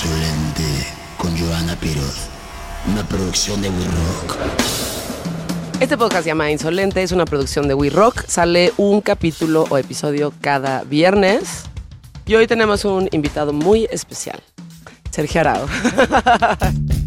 Insolente con Joana Piroz. Una producción de We Rock. Este podcast se llama Insolente, es una producción de We Rock. Sale un capítulo o episodio cada viernes. Y hoy tenemos un invitado muy especial, Sergio Arao.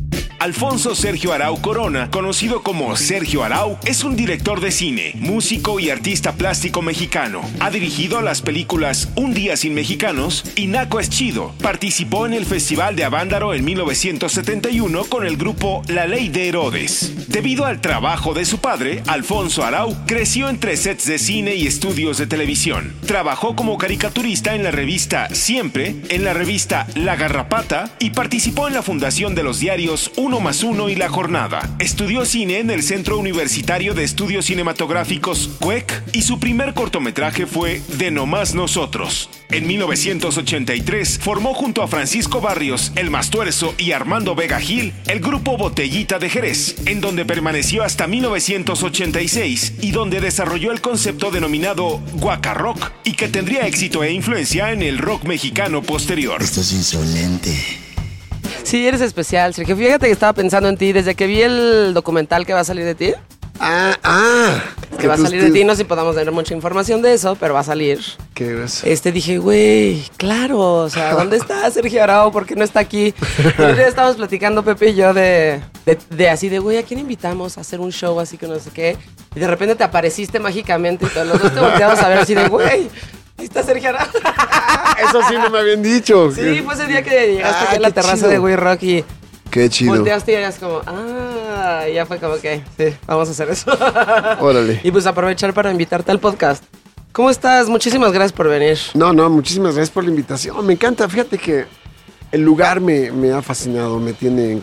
Alfonso Sergio Arau Corona, conocido como Sergio Arau, es un director de cine, músico y artista plástico mexicano. Ha dirigido las películas Un día sin mexicanos y Naco es chido. Participó en el Festival de Avándaro en 1971 con el grupo La Ley de Herodes. Debido al trabajo de su padre, Alfonso Arau creció entre sets de cine y estudios de televisión. Trabajó como caricaturista en la revista Siempre, en la revista La Garrapata y participó en la fundación de los diarios Más Uno y La Jornada. Estudió cine en el Centro Universitario de Estudios Cinematográficos CUEC y su primer cortometraje fue De No Más Nosotros. En 1983 formó junto a Francisco Barrios, El Mastuerzo y Armando Vega Gil el grupo Botellita de Jerez, en donde permaneció hasta 1986 y donde desarrolló el concepto denominado Guaca Rock y que tendría éxito e influencia en el rock mexicano posterior. Esto es insolente. Sí, eres especial, Sergio. Fíjate que estaba pensando en ti desde que vi el documental que va a salir de ti. Ah, ah. Que va a salir de ti, no sé si podamos tener mucha información de eso, pero va a salir. ¿Qué ves? Este dije, güey, claro, o sea, ¿dónde está Sergio Arau? ¿Por qué no está aquí? Y estábamos platicando Pepe y yo de, de, de así de, güey, ¿a quién invitamos a hacer un show así que no sé qué? Y de repente te apareciste mágicamente y todos los dos te volteamos a ver así de, güey, ahí está Sergio Arau. Eso sí no me habían dicho. Sí, fue ese día que llegaste Ah, aquí a la terraza chido. de We Rock y Qué chido. volteaste y eras como, ah, ya fue como que, sí, vamos a hacer eso. Órale. y pues aprovechar para invitarte al podcast. ¿Cómo estás? Muchísimas gracias por venir. No, no, muchísimas gracias por la invitación. Me encanta. Fíjate que el lugar me, me ha fascinado, me tiene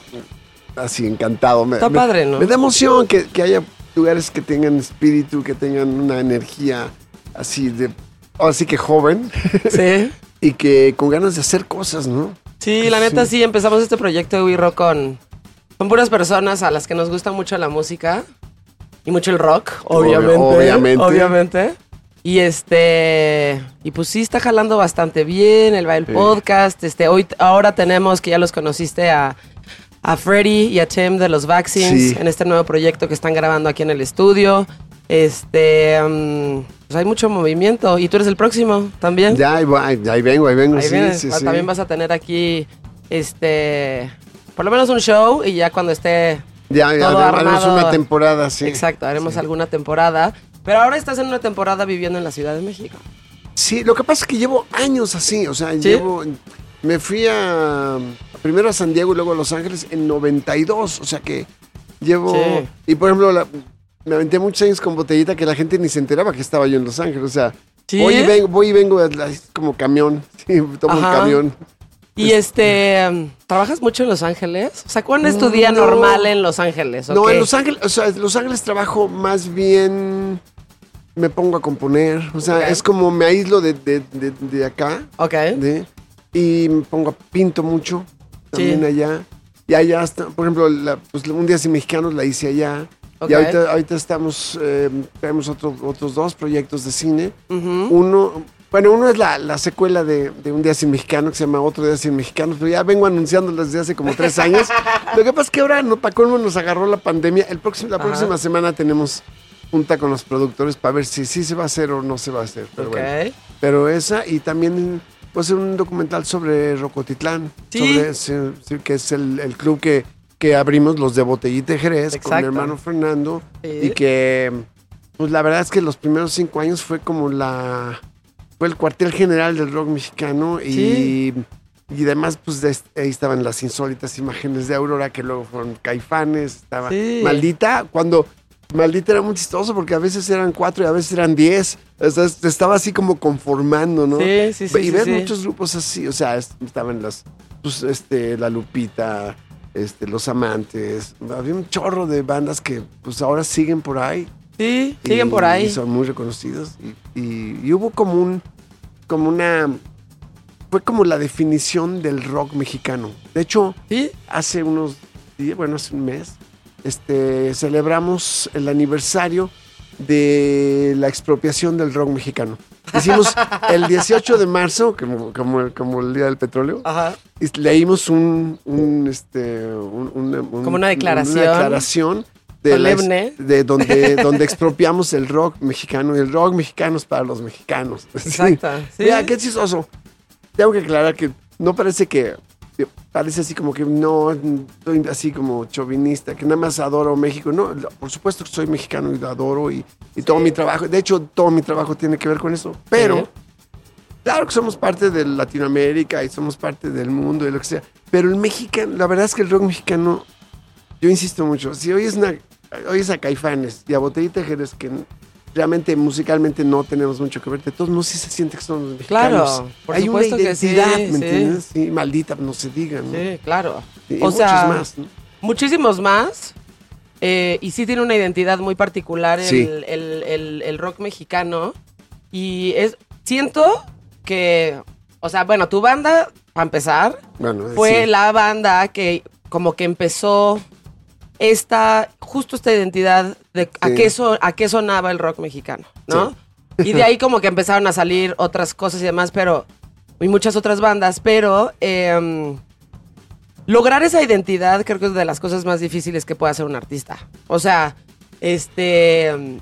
así encantado. Me, Está me- padre, ¿no? Me da emoción que, que haya lugares que tengan espíritu, que tengan una energía así de. Así que joven Sí. y que con ganas de hacer cosas, ¿no? Sí, la neta sí, empezamos este proyecto de We Rock con, con puras personas a las que nos gusta mucho la música y mucho el rock, obviamente. obviamente. Obviamente. Y este, y pues sí está jalando bastante bien, el va el Sí. podcast, este, hoy, ahora tenemos que ya los conociste a, a Freddy y a Tim de los Vaccines Sí. en este nuevo proyecto que están grabando aquí en el estudio. Este, mm, pues hay mucho movimiento y tú eres el próximo también. Ya ahí, ahí- vengo, ahí vengo. Ahí sí, vienes. sí, Ah, sí. También vas a tener aquí, este, por lo menos un show y ya cuando esté Ya, ya, todo haremos armado. una temporada, sí. exacto, haremos alguna temporada. Pero ahora estás en una temporada viviendo en la Ciudad de México. Sí, lo que pasa es que llevo años así, o sea, llevo... Me fui a... Primero a San Diego y luego a Los Ángeles en 92, o sea que llevo... Sí. Y por ejemplo, la- me aventé muchos años con botellita que la gente ni se enteraba que estaba yo en Los Ángeles, o sea... ¿Sí? Voy y vengo, voy y vengo como camión, sí, tomo Ajá. un camión. Y este, mm, ¿trabajas mucho en Los Ángeles? O sea, ¿cuál es tu día No. normal en Los Ángeles? No, ¿O en? Los Ángeles, o sea, en Los Ángeles trabajo más bien... Me pongo a componer, o sea, es como me aíslo de, de, de- de acá. Ok. Y me pongo a pinto mucho también Sí. allá. Y allá está, por ejemplo, la, pues, un día sin mexicanos la hice allá. Y ahorita, ahorita estamos, eh, tenemos otro- otros dos proyectos de cine. Uno, bueno, uno es la, la secuela de, de Un Día Sin Mexicano, que se llama Otro Día Sin Mexicanos, pero ya vengo anunciándolo desde hace como tres años. Lo que pasa es que ahora, no, para colmo, nos agarró la pandemia. El próximo, la Ajá. próxima semana tenemos junta con los productores para ver si sí se va a hacer o no se va a hacer. Pero bueno. Pero esa y también pues un documental sobre Rocotitlán, Sí. sobre que es el, el club que, que abrimos los de Botellita de Jerez con mi hermano Fernando y que pues la verdad es que los primeros cinco años fue como la fue el cuartel general del rock mexicano y Sí. y además pues de- ahí estaban las insólitas imágenes de Aurora que luego fueron Caifanes, estaba Sí. Maldita cuando Maldita era muy chistoso porque a veces eran cuatro y a veces eran diez. O sea, te estaba así como conformando, ¿no? Sí, sí, sí, Y sí, ves muchos grupos así, o sea, es- estaban las, pues, este, La Lupita, este, Los Amantes. Había un chorro de bandas que, pues, ahora siguen por ahí. Sí, y- siguen por ahí. Y son muy reconocidos. Y, y- y hubo como un, como una, fue como la definición del rock mexicano. De hecho, Sí, hace unos días, bueno, hace un mes, este, celebramos el aniversario de la expropiación del rock mexicano. Hicimos el 18 de marzo, como, como, el- como el Día del Petróleo, Ajá. y leímos un, un, este, un- una- un- Como una declaración. una declaración de, la Solemne. de donde, donde expropiamos el rock mexicano y el rock mexicano es para los mexicanos. Sí. Exacto. Sí. Mira, qué chistoso. Tengo que aclarar que no parece que. Parece así como que no, estoy así como chauvinista, que nada más adoro México. No, por supuesto que soy mexicano y lo adoro y, y todo mi trabajo. De hecho, todo mi trabajo tiene que ver con eso. Pero, Sí. claro que somos parte de Latinoamérica y somos parte del mundo y lo que sea. Pero el mexicano, la verdad es que el rock mexicano, yo insisto mucho, si oyes, una, oyes a Caifanes y a Botellita Jerez, que realmente musicalmente no tenemos mucho que ver, de todos modos sí se siente que son los mexicanos. Claro, por Hay una supuesto que sí, identidad, ¿me sí. entiendes? Sí, maldita, no se diga, ¿no? Sí, claro. Y o muchos sea, más, ¿no? muchísimos más. eh, y sí tiene una identidad muy particular el, el- el- el rock mexicano. Y es siento que, o sea, bueno, tu banda, para empezar, Bueno, fue la banda que como que empezó esta, justo esta identidad de a, Sí. qué so- a qué sonaba el rock mexicano, ¿no? Y de ahí como que empezaron a salir otras cosas y demás, pero, y muchas otras bandas, pero em, lograr esa identidad creo que es de las cosas más difíciles que puede hacer un artista. O sea, este...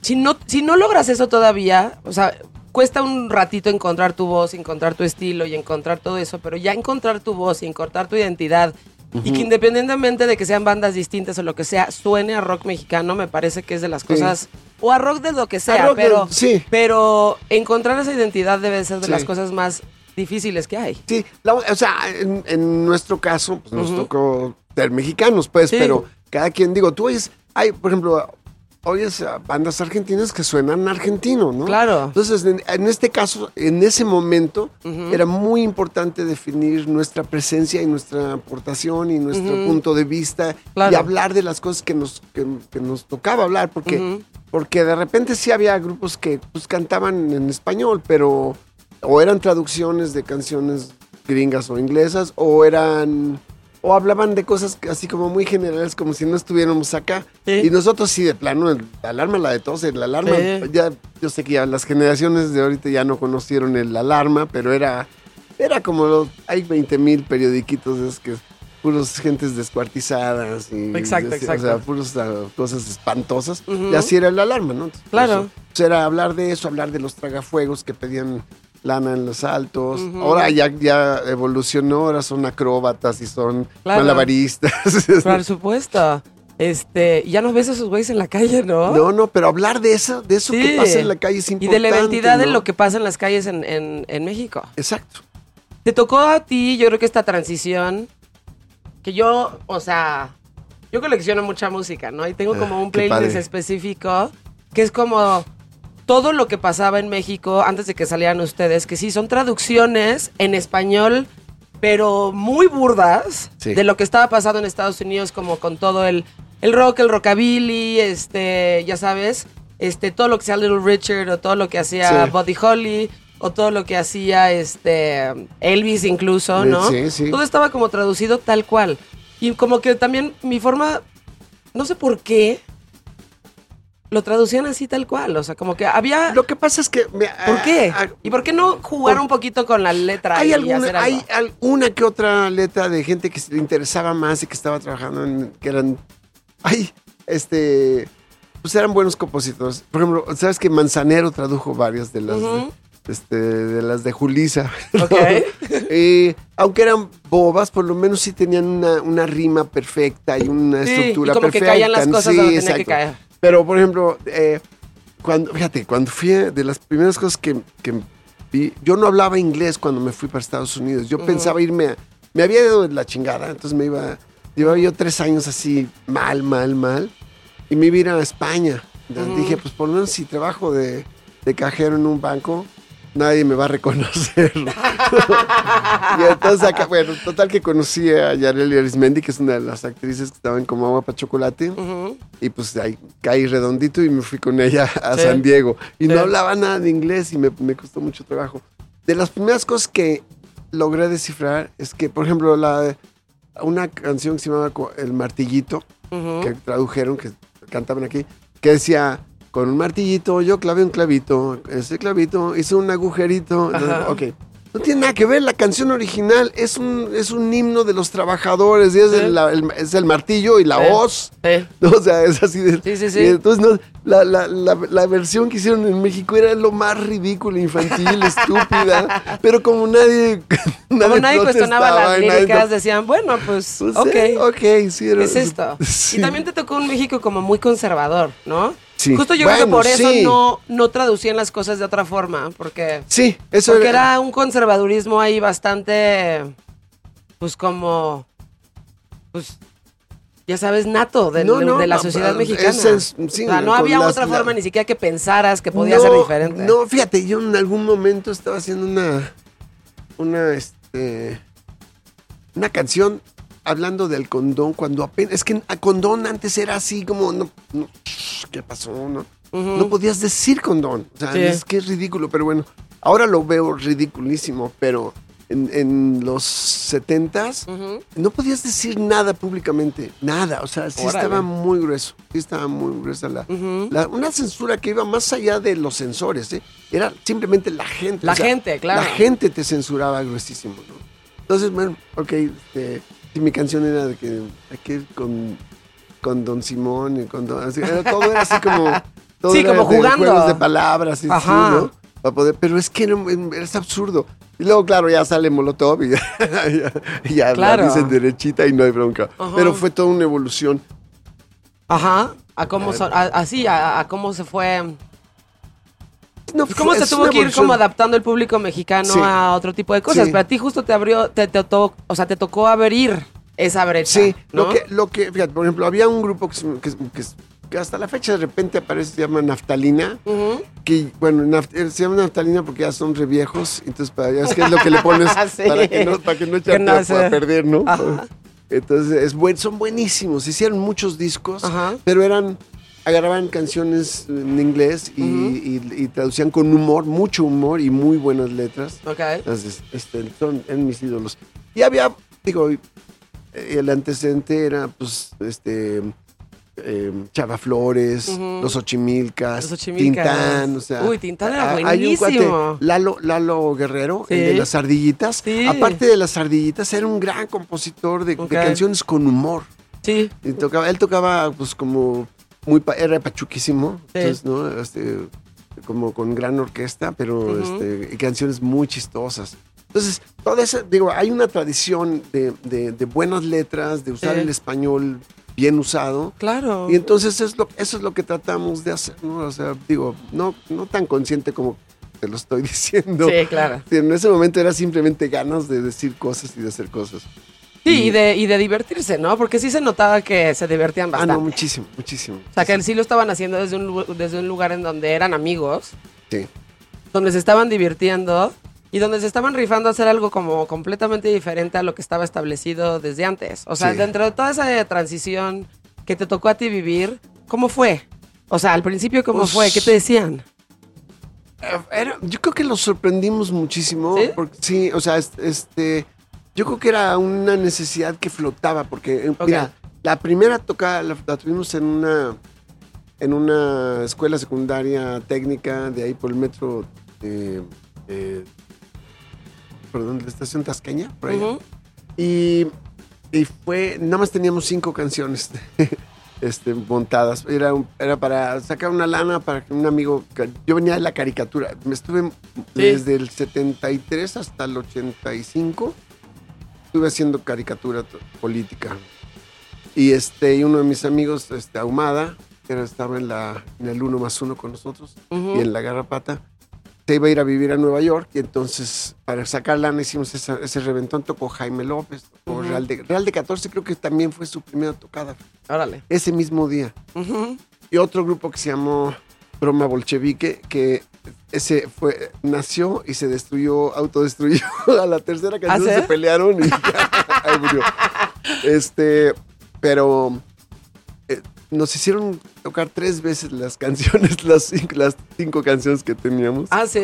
si no, si no logras eso todavía, o sea, cuesta un ratito encontrar tu voz, encontrar tu estilo y encontrar todo eso, pero ya encontrar tu voz y encontrar tu identidad y que independientemente de que sean bandas distintas o lo que sea, suene a rock mexicano, me parece que es de las cosas, o a rock de lo que sea, rock pero, sí. pero encontrar esa identidad debe ser de Sí. las cosas más difíciles que hay. Sí, la- o sea, en, en nuestro caso, pues nos tocó ser mexicanos, pues, pero cada quien, digo, tú oyes, hay, por ejemplo, oyes a bandas argentinas que suenan argentino, ¿no? Claro. Entonces, en, en este caso, en ese momento, era muy importante definir nuestra presencia y nuestra aportación y nuestro punto de vista y Claro. hablar de las cosas que nos, que, que nos tocaba hablar, porque, porque de repente sí había grupos que pues, cantaban en español, pero o eran traducciones de canciones gringas o inglesas, o eran o hablaban de cosas así como muy generales, como si no estuviéramos acá. Y nosotros sí, de plano, el- la alarma, la de todos, la alarma, ya, yo sé que ya las generaciones de ahorita ya no conocieron el alarma, pero era, era como, los- hay 20 mil periodiquitos esos que puros gentes descuartizadas y Exacto, o exacto. sea, puras ah, cosas espantosas. Y así era el alarma, ¿no? Entonces, Claro. eso, pues, era hablar de eso, hablar de los tragafuegos que pedían lana en los altos. Ahora ya, ya evolucionó, ahora son acróbatas y son Claro. malabaristas. Por supuesto. Este, ya no ves a esos güeyes en la calle, ¿no? No, no, pero hablar de eso, de eso Sí. que pasa en la calle es y importante. de la identidad de lo que pasa en las calles en, en- en México. Exacto. Te tocó a ti, yo creo que esta transición, que yo, o sea, yo colecciono mucha música, ¿no? Y tengo como un Ah, playlist específico que es como todo lo que pasaba en México antes de que salieran ustedes, que sí, son traducciones en español, pero muy burdas Sí. de lo que estaba pasando en Estados Unidos, como con todo el, el rock, el rockabilly, este, ya sabes, este, todo lo que hacía Little Richard o todo lo que hacía Sí. Buddy Holly o todo lo que hacía este Elvis incluso, ¿no? Sí, sí. Todo estaba como traducido tal cual. Y como que también mi forma, no sé por qué, lo traducían así tal cual. O sea, como que había... Lo que pasa es que... me- ¿Por qué? ¿Y por qué no jugar por- un poquito con la letra hay y alguna, hacer algo? hay alguna que otra letra de gente que se le interesaba más y que estaba trabajando en... que eran... Ay, este... Pues eran buenos compositores. Por ejemplo, ¿sabes que Manzanero tradujo varias de las... de- este, de las de Julisa. Aunque eran bobas, por lo menos sí tenían una, una rima perfecta y una Sí, estructura y como que perfecta. caían las cosas Sí, donde tenía que exacto. caer. Pero, por ejemplo, eh, cuando, fíjate, cuando fui a- de las primeras cosas que, que vi, yo no hablaba inglés cuando me fui para Estados Unidos. Yo Ujú. pensaba irme a, me había ido de la chingada, entonces me iba, llevaba yo tres años así mal, mal, mal, y me iba a ir a España. Entonces Ujú. Dije, pues por lo menos si trabajo de, de cajero en un banco, nadie me va a reconocer. y entonces acá, bueno, total que conocí a Yareli Arismendi, que es una de las actrices que estaban como agua para chocolate. Y pues ahí caí redondito y me fui con ella a Sí. San Diego. Y Sí. no hablaba nada de inglés y me, me costó mucho trabajo. De las primeras cosas que logré descifrar es que, por ejemplo, la, una canción que se llamaba El Martillito, que tradujeron, que cantaban aquí, que decía, con un martillito yo clavé un clavito, ese clavito hizo un agujerito. Entonces, ok. No tiene nada que ver, la canción original es un, es un himno de los trabajadores, y es, Sí. el, la- el- es el martillo y la Sí. hoz. Sí. ¿no? O sea, es así de... Sí, sí, sí. entonces, no, la, la, la, versión que hicieron en México era lo más ridículo, infantil, estúpida, pero como nadie... Como nadie cuestionaba las nadie- líricas, decían, bueno, pues, Pues, ok. ok, sí. Era, es esto. Y también te tocó un México como muy conservador, ¿no? Sí. Justo yo creo que por eso sí. no, no traducían las cosas de otra forma, porque, Sí, eso porque era un conservadurismo ahí bastante, pues como, pues, ya sabes, nato de, No, no, de la sociedad mexicana. es- sí, o sea, no había las- otra la- forma ni siquiera que pensaras que podía ser diferente. No, fíjate, yo en algún momento estaba haciendo una, una, este, una canción hablando del condón cuando apenas, es que a condón antes era así como, no, no, ¿qué pasó? No, no podías decir condón, o sea, Sí. es que es ridículo, pero bueno, ahora lo veo ridiculísimo, pero en, en los setentas Ujú. no podías decir nada públicamente, nada, o sea, sí Órale. estaba muy grueso, sí estaba muy gruesa la, una censura que iba más allá de los censores, ¿eh? era simplemente la gente. La gente, claro. La gente te censuraba gruesísimo, ¿no? Entonces, bueno, ok, este, sí, mi canción era de que hay que ir con, con Don Simón y con Don... así, era- todo era así como... Todo Sí, era como de jugando. juegos de palabras y así. ¿no? Para poder, pero es que era- es absurdo. Y luego, claro, ya sale Molotov y ya, ya, ya la Claro. dicen derechita y no hay bronca. Ajá. Pero fue toda una evolución. Ajá. A cómo son, a- así, a, a cómo se fue. No, ¿Cómo se tuvo que ir como adaptando el público mexicano Sí. a otro tipo de cosas? Sí. Pero a ti justo te abrió, te, te to- o sea, te tocó abrir esa brecha. Sí, ¿no? lo que, lo que, fíjate, por ejemplo, había un grupo que, que, que que hasta la fecha de repente aparece, se llama Naftalina, que, bueno, naf- eh, se llama Naftalina porque ya son re viejos, entonces para, ya es que es lo que le pones Sí. para que no, para que no echarte no se- perder, ¿no? Ajá. Entonces, es buen, son buenísimos, hicieron muchos discos, Ajá. pero eran, agarraban canciones en inglés y, y- y traducían con humor, mucho humor y muy buenas letras. Ok. Entonces, este, son en mis ídolos. Y había, digo, el antecedente era, pues, este, eh, Chava Flores. Los Ochimilcas, Los Ochimilcas. Tintán, o sea. Uy, Tintán era a- hay un cuate, buenísimo. Lalo, Lalo Guerrero, el de las ardillitas. Sí. Aparte de las ardillitas, era un gran compositor de, canciones con humor. Sí. Y tocaba, él tocaba, pues, como muy, era pachuquísimo, Sí. entonces, ¿no? Este, como con gran orquesta, pero, Ujú. este, y canciones muy chistosas. Entonces, toda esa, digo, hay una tradición de, de- de buenas letras, de usar Sí. el español bien usado. Claro. Y entonces es lo, eso es lo que tratamos de hacer, ¿no? O sea, digo, no, no tan consciente como te lo estoy diciendo. Sí, claro. En ese momento era simplemente ganas de decir cosas y de hacer cosas. Sí, y de, y de divertirse, ¿no? Porque sí se notaba que se divertían Ah, bastante. no, muchísimo, muchísimo. o sea, que sí lo estaban haciendo desde un, desde un lugar en donde eran amigos, Sí. donde se estaban divirtiendo y donde se estaban rifando a hacer algo como completamente diferente a lo que estaba establecido desde antes. O sea, Sí. dentro de toda esa transición que te tocó a ti vivir, ¿cómo fue? O sea, al principio, ¿cómo Pues- fue? ¿Qué te decían? Eh, era- yo creo que los sorprendimos muchísimo. ¿Sí? Porque, sí, o sea, es- este, yo creo que era una necesidad que flotaba, porque, eh, mira, la primera tocada la, la tuvimos en una, en una escuela secundaria técnica de ahí por el metro, eh, eh, perdón, de la estación Tasqueña, por ahí. Y, y fue, nada más teníamos cinco canciones este, montadas. Era, era para sacar una lana para que un amigo, yo venía de la caricatura, me estuve desde el 73 hasta el 85, estuve haciendo caricatura política. Y, este, y uno de mis amigos, este, Ahumada, que estaba en, la, en el uno más uno con nosotros, Ujú. y en la garrapata, se iba a ir a vivir a Nueva York y entonces para sacar lana hicimos esa- ese reventón, tocó Jaime López, tocó Ujú. Real, de, Real de 14 creo que también fue su primera tocada, Órale. ese mismo día. Ujú. Y otro grupo que se llamó Broma Bolchevique, que ese fue, nació y se destruyó, autodestruyó. A la tercera canción ¿Ah, sí? se pelearon y ahí murió. Este, pero eh, nos hicieron tocar tres veces las canciones, las cinco, las cinco canciones que teníamos. Ah, sí.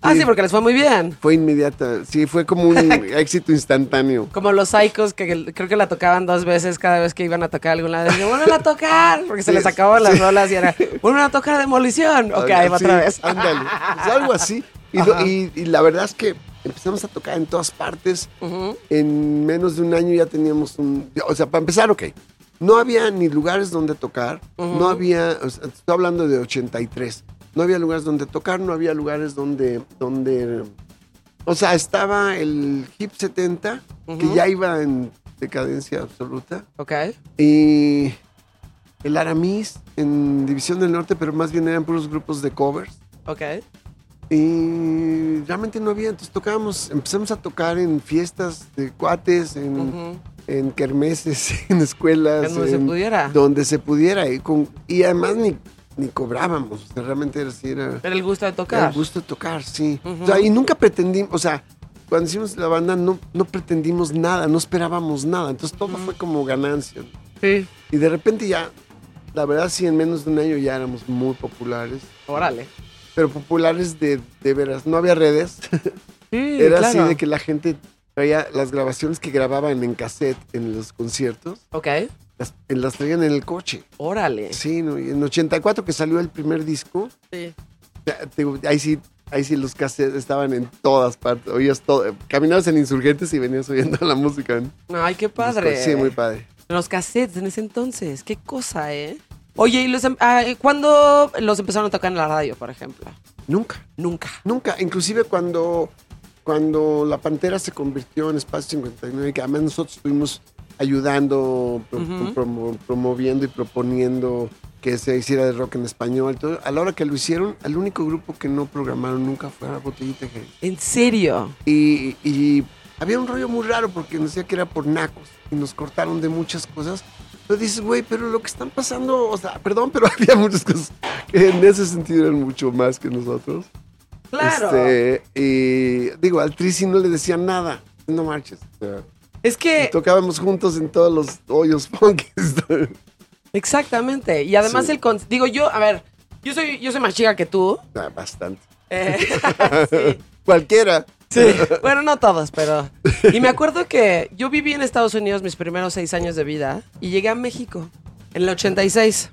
Ah, Sí. porque les fue muy bien. Fue inmediata. Sí, fue como un éxito instantáneo. Como los Psychos que creo que la tocaban dos veces cada vez que iban a tocar alguna vez. Vuelven a tocar, porque se les acababan las rolas y era, vuelven a tocar Demolición. Ok, ahí va Sí, otra vez. Ándale. Pues algo así. Y, lo- Ajá. y- y la verdad es que empezamos a tocar en todas partes. En menos de un año ya teníamos un. O sea, para empezar, ok. No había ni lugares donde tocar. No había. o sea, estoy hablando de 83. No había lugares donde tocar, no había lugares donde. donde o sea, estaba el Hip 70, que ya iba en decadencia absoluta. Ok. Y el Aramis en División del Norte, pero más bien eran puros grupos de covers. Ok. Y realmente no había, entonces tocábamos, empezamos a tocar en fiestas de cuates, en, en kermeses, en escuelas. En donde se pudiera. Donde se pudiera. Y, con, y además ni, ni cobrábamos, o sea, realmente era así, era, el gusto de era tocar. el gusto de tocar, sí. Ujú. O sea, y nunca pretendimos, o sea, cuando hicimos la banda no, no pretendimos nada, no esperábamos nada, entonces todo fue como ganancia. Sí. Y de repente ya, la verdad sí, en menos de un año ya éramos muy populares. Órale. Pero populares de, de veras. No había redes. Sí, Era claro. así de que la gente traía las grabaciones que grababan en cassette en los conciertos. Ok. Las, las traían en el coche. Órale. Sí, en 84 que salió el primer disco, Sí. ahí sí, ahí sí los cassettes estaban en todas partes. Oías todo. Caminabas en Insurgentes y venías oyendo la música. ¿no? Ay, qué padre. Sí, muy padre. Los cassettes en ese entonces. Qué cosa, ¿eh? Oye, ¿y los, em- ah, cuándo los empezaron a tocar en la radio, por ejemplo? Nunca. Nunca. Nunca, inclusive cuando, cuando La Pantera se convirtió en Espacio 59, que además nosotros estuvimos ayudando, pro- Ujú. promo- promoviendo y proponiendo que se hiciera de rock en español. todo, a la hora que lo hicieron, el único grupo que no programaron nunca fue a Botellita Gay. ¿En serio? Y, y había un rollo muy raro porque nos decía que era por nacos y nos cortaron de muchas cosas. Pero dices, güey, pero lo que están pasando, o sea, perdón, pero había muchas cosas que en ese sentido eran mucho más que nosotros. Claro. Este, y digo, al Trisi no le decían nada. No marches. o sea, Es que, y tocábamos juntos en todos los hoyos funky. exactamente. Y además Sí. el... con- Digo, yo, a ver, yo soy, yo soy más chica que tú. Ah, Bastante. Eh, sí. Cualquiera. Sí, bueno, no todos, pero... Y me acuerdo que yo viví en Estados Unidos mis primeros seis años de vida y llegué a México en el 86.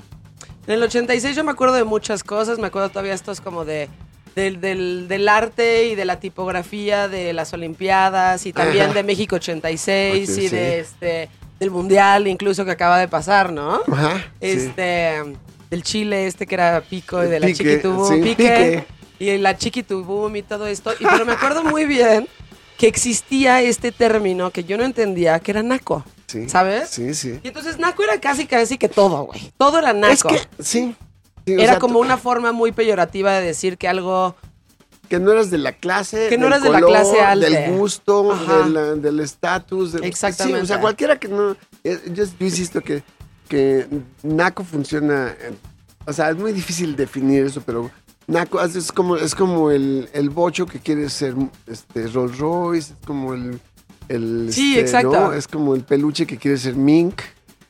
En el 86 yo me acuerdo de muchas cosas, me acuerdo todavía estos como de... Del, del, del arte y de la tipografía de las Olimpiadas y también Ajá. de México 86 y Ok, sí. de este del Mundial incluso que acaba de pasar, ¿no? Ajá. sí. Este del Chile este que era Pico y de la Chiquitubum, sí, Pique, Pique. y la Chiquitubum y todo esto. Y pero me acuerdo muy bien que existía este término que yo no entendía, que era naco, Sí. ¿sabes? Sí, sí. Y entonces naco era casi casi que todo, güey. Todo era naco. Es que, sí. Sí, o era sea, como una forma muy peyorativa de decir que algo Que no eras de la clase. Que no eras de la clase alta. Del gusto, de la- del estatus. del- Exactamente. Sí, o sea, cualquiera que no. eh, Yo, yo insisto que, que Naco funciona. eh, O sea, es muy difícil definir eso, pero Naco es es como, es como el, el bocho que quiere ser este, Rolls Royce, es como el. el, Sí, este, exacto. ¿no? Es como el peluche que quiere ser Mink.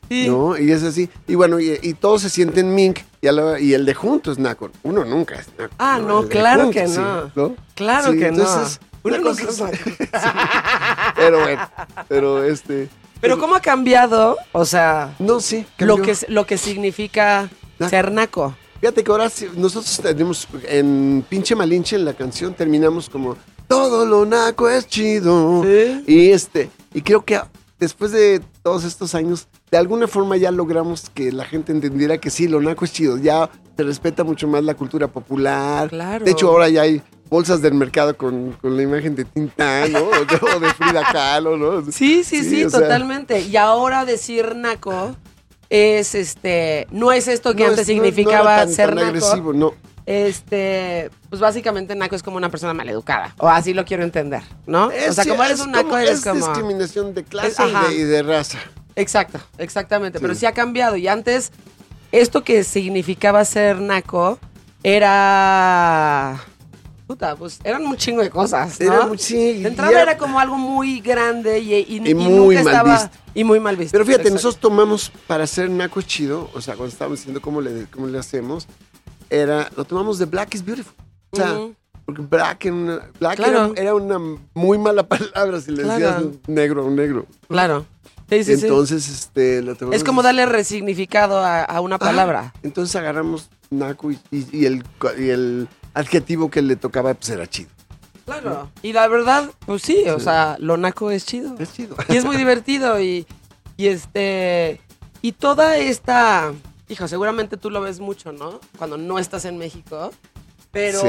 Sí. ¿no? Y es así. Y bueno, y, y todos se sienten mink y, a la- y el de junto es naco. Uno nunca es naco. Ah, no, claro junto, que sí, no. Claro Sí, que entonces, no. Una cosa es-. Pero bueno, pero este. Pero cómo ha cambiado, o sea, No, sí. lo que lo que significa Naco. ser naco. Fíjate que ahora nosotros tenemos en Pinche Malinche en la canción terminamos como todo lo naco es chido. Sí. Y este, y creo que después de todos estos años, de alguna forma ya logramos que la gente entendiera que sí, lo naco es chido. Ya se respeta mucho más la cultura popular. Claro. De hecho, ahora ya hay bolsas del mercado con, con la imagen de Tintán, ¿no? O de, Frida Kahlo, ¿no? Sí, sí, sí, sea, totalmente. Y ahora decir naco es este, no es esto que no antes es- no- no era significaba tan- ser tan naco. agresivo, no. Este, pues básicamente naco es como una persona maleducada, o así lo quiero entender, ¿no? o sea, como eres es un naco, eres es como discriminación de clase Es- y, de, y de raza. Exacto, exactamente. Pero Sí. ha cambiado. Y antes, esto que significaba ser naco era. Puta, pues eran un chingo de cosas. ¿no? Era sí, de entrada era- como algo muy grande y, y- y Y muy nunca mal estaba. visto. Y muy mal visto. Pero fíjate, exacto. nosotros tomamos para hacer naco chido, o sea, cuando estábamos diciendo cómo le, cómo le hacemos, era, lo tomamos de Black is Beautiful. O sea. Porque black, era una, black Claro. era, era una muy mala palabra si le decías negro a un negro. Claro. Sí, sí, sí. Entonces, este... la tomamos- Es como darle resignificado a, a una Ah, palabra. entonces agarramos naco y, y- y el, y el adjetivo que le tocaba pues era chido. Claro. Y la verdad, pues sí, o sea, lo naco es chido. Es chido. Y es muy divertido y, y este... Y toda esta... Hijo, seguramente tú lo ves mucho, ¿no? Cuando no estás en México. Pero Sí.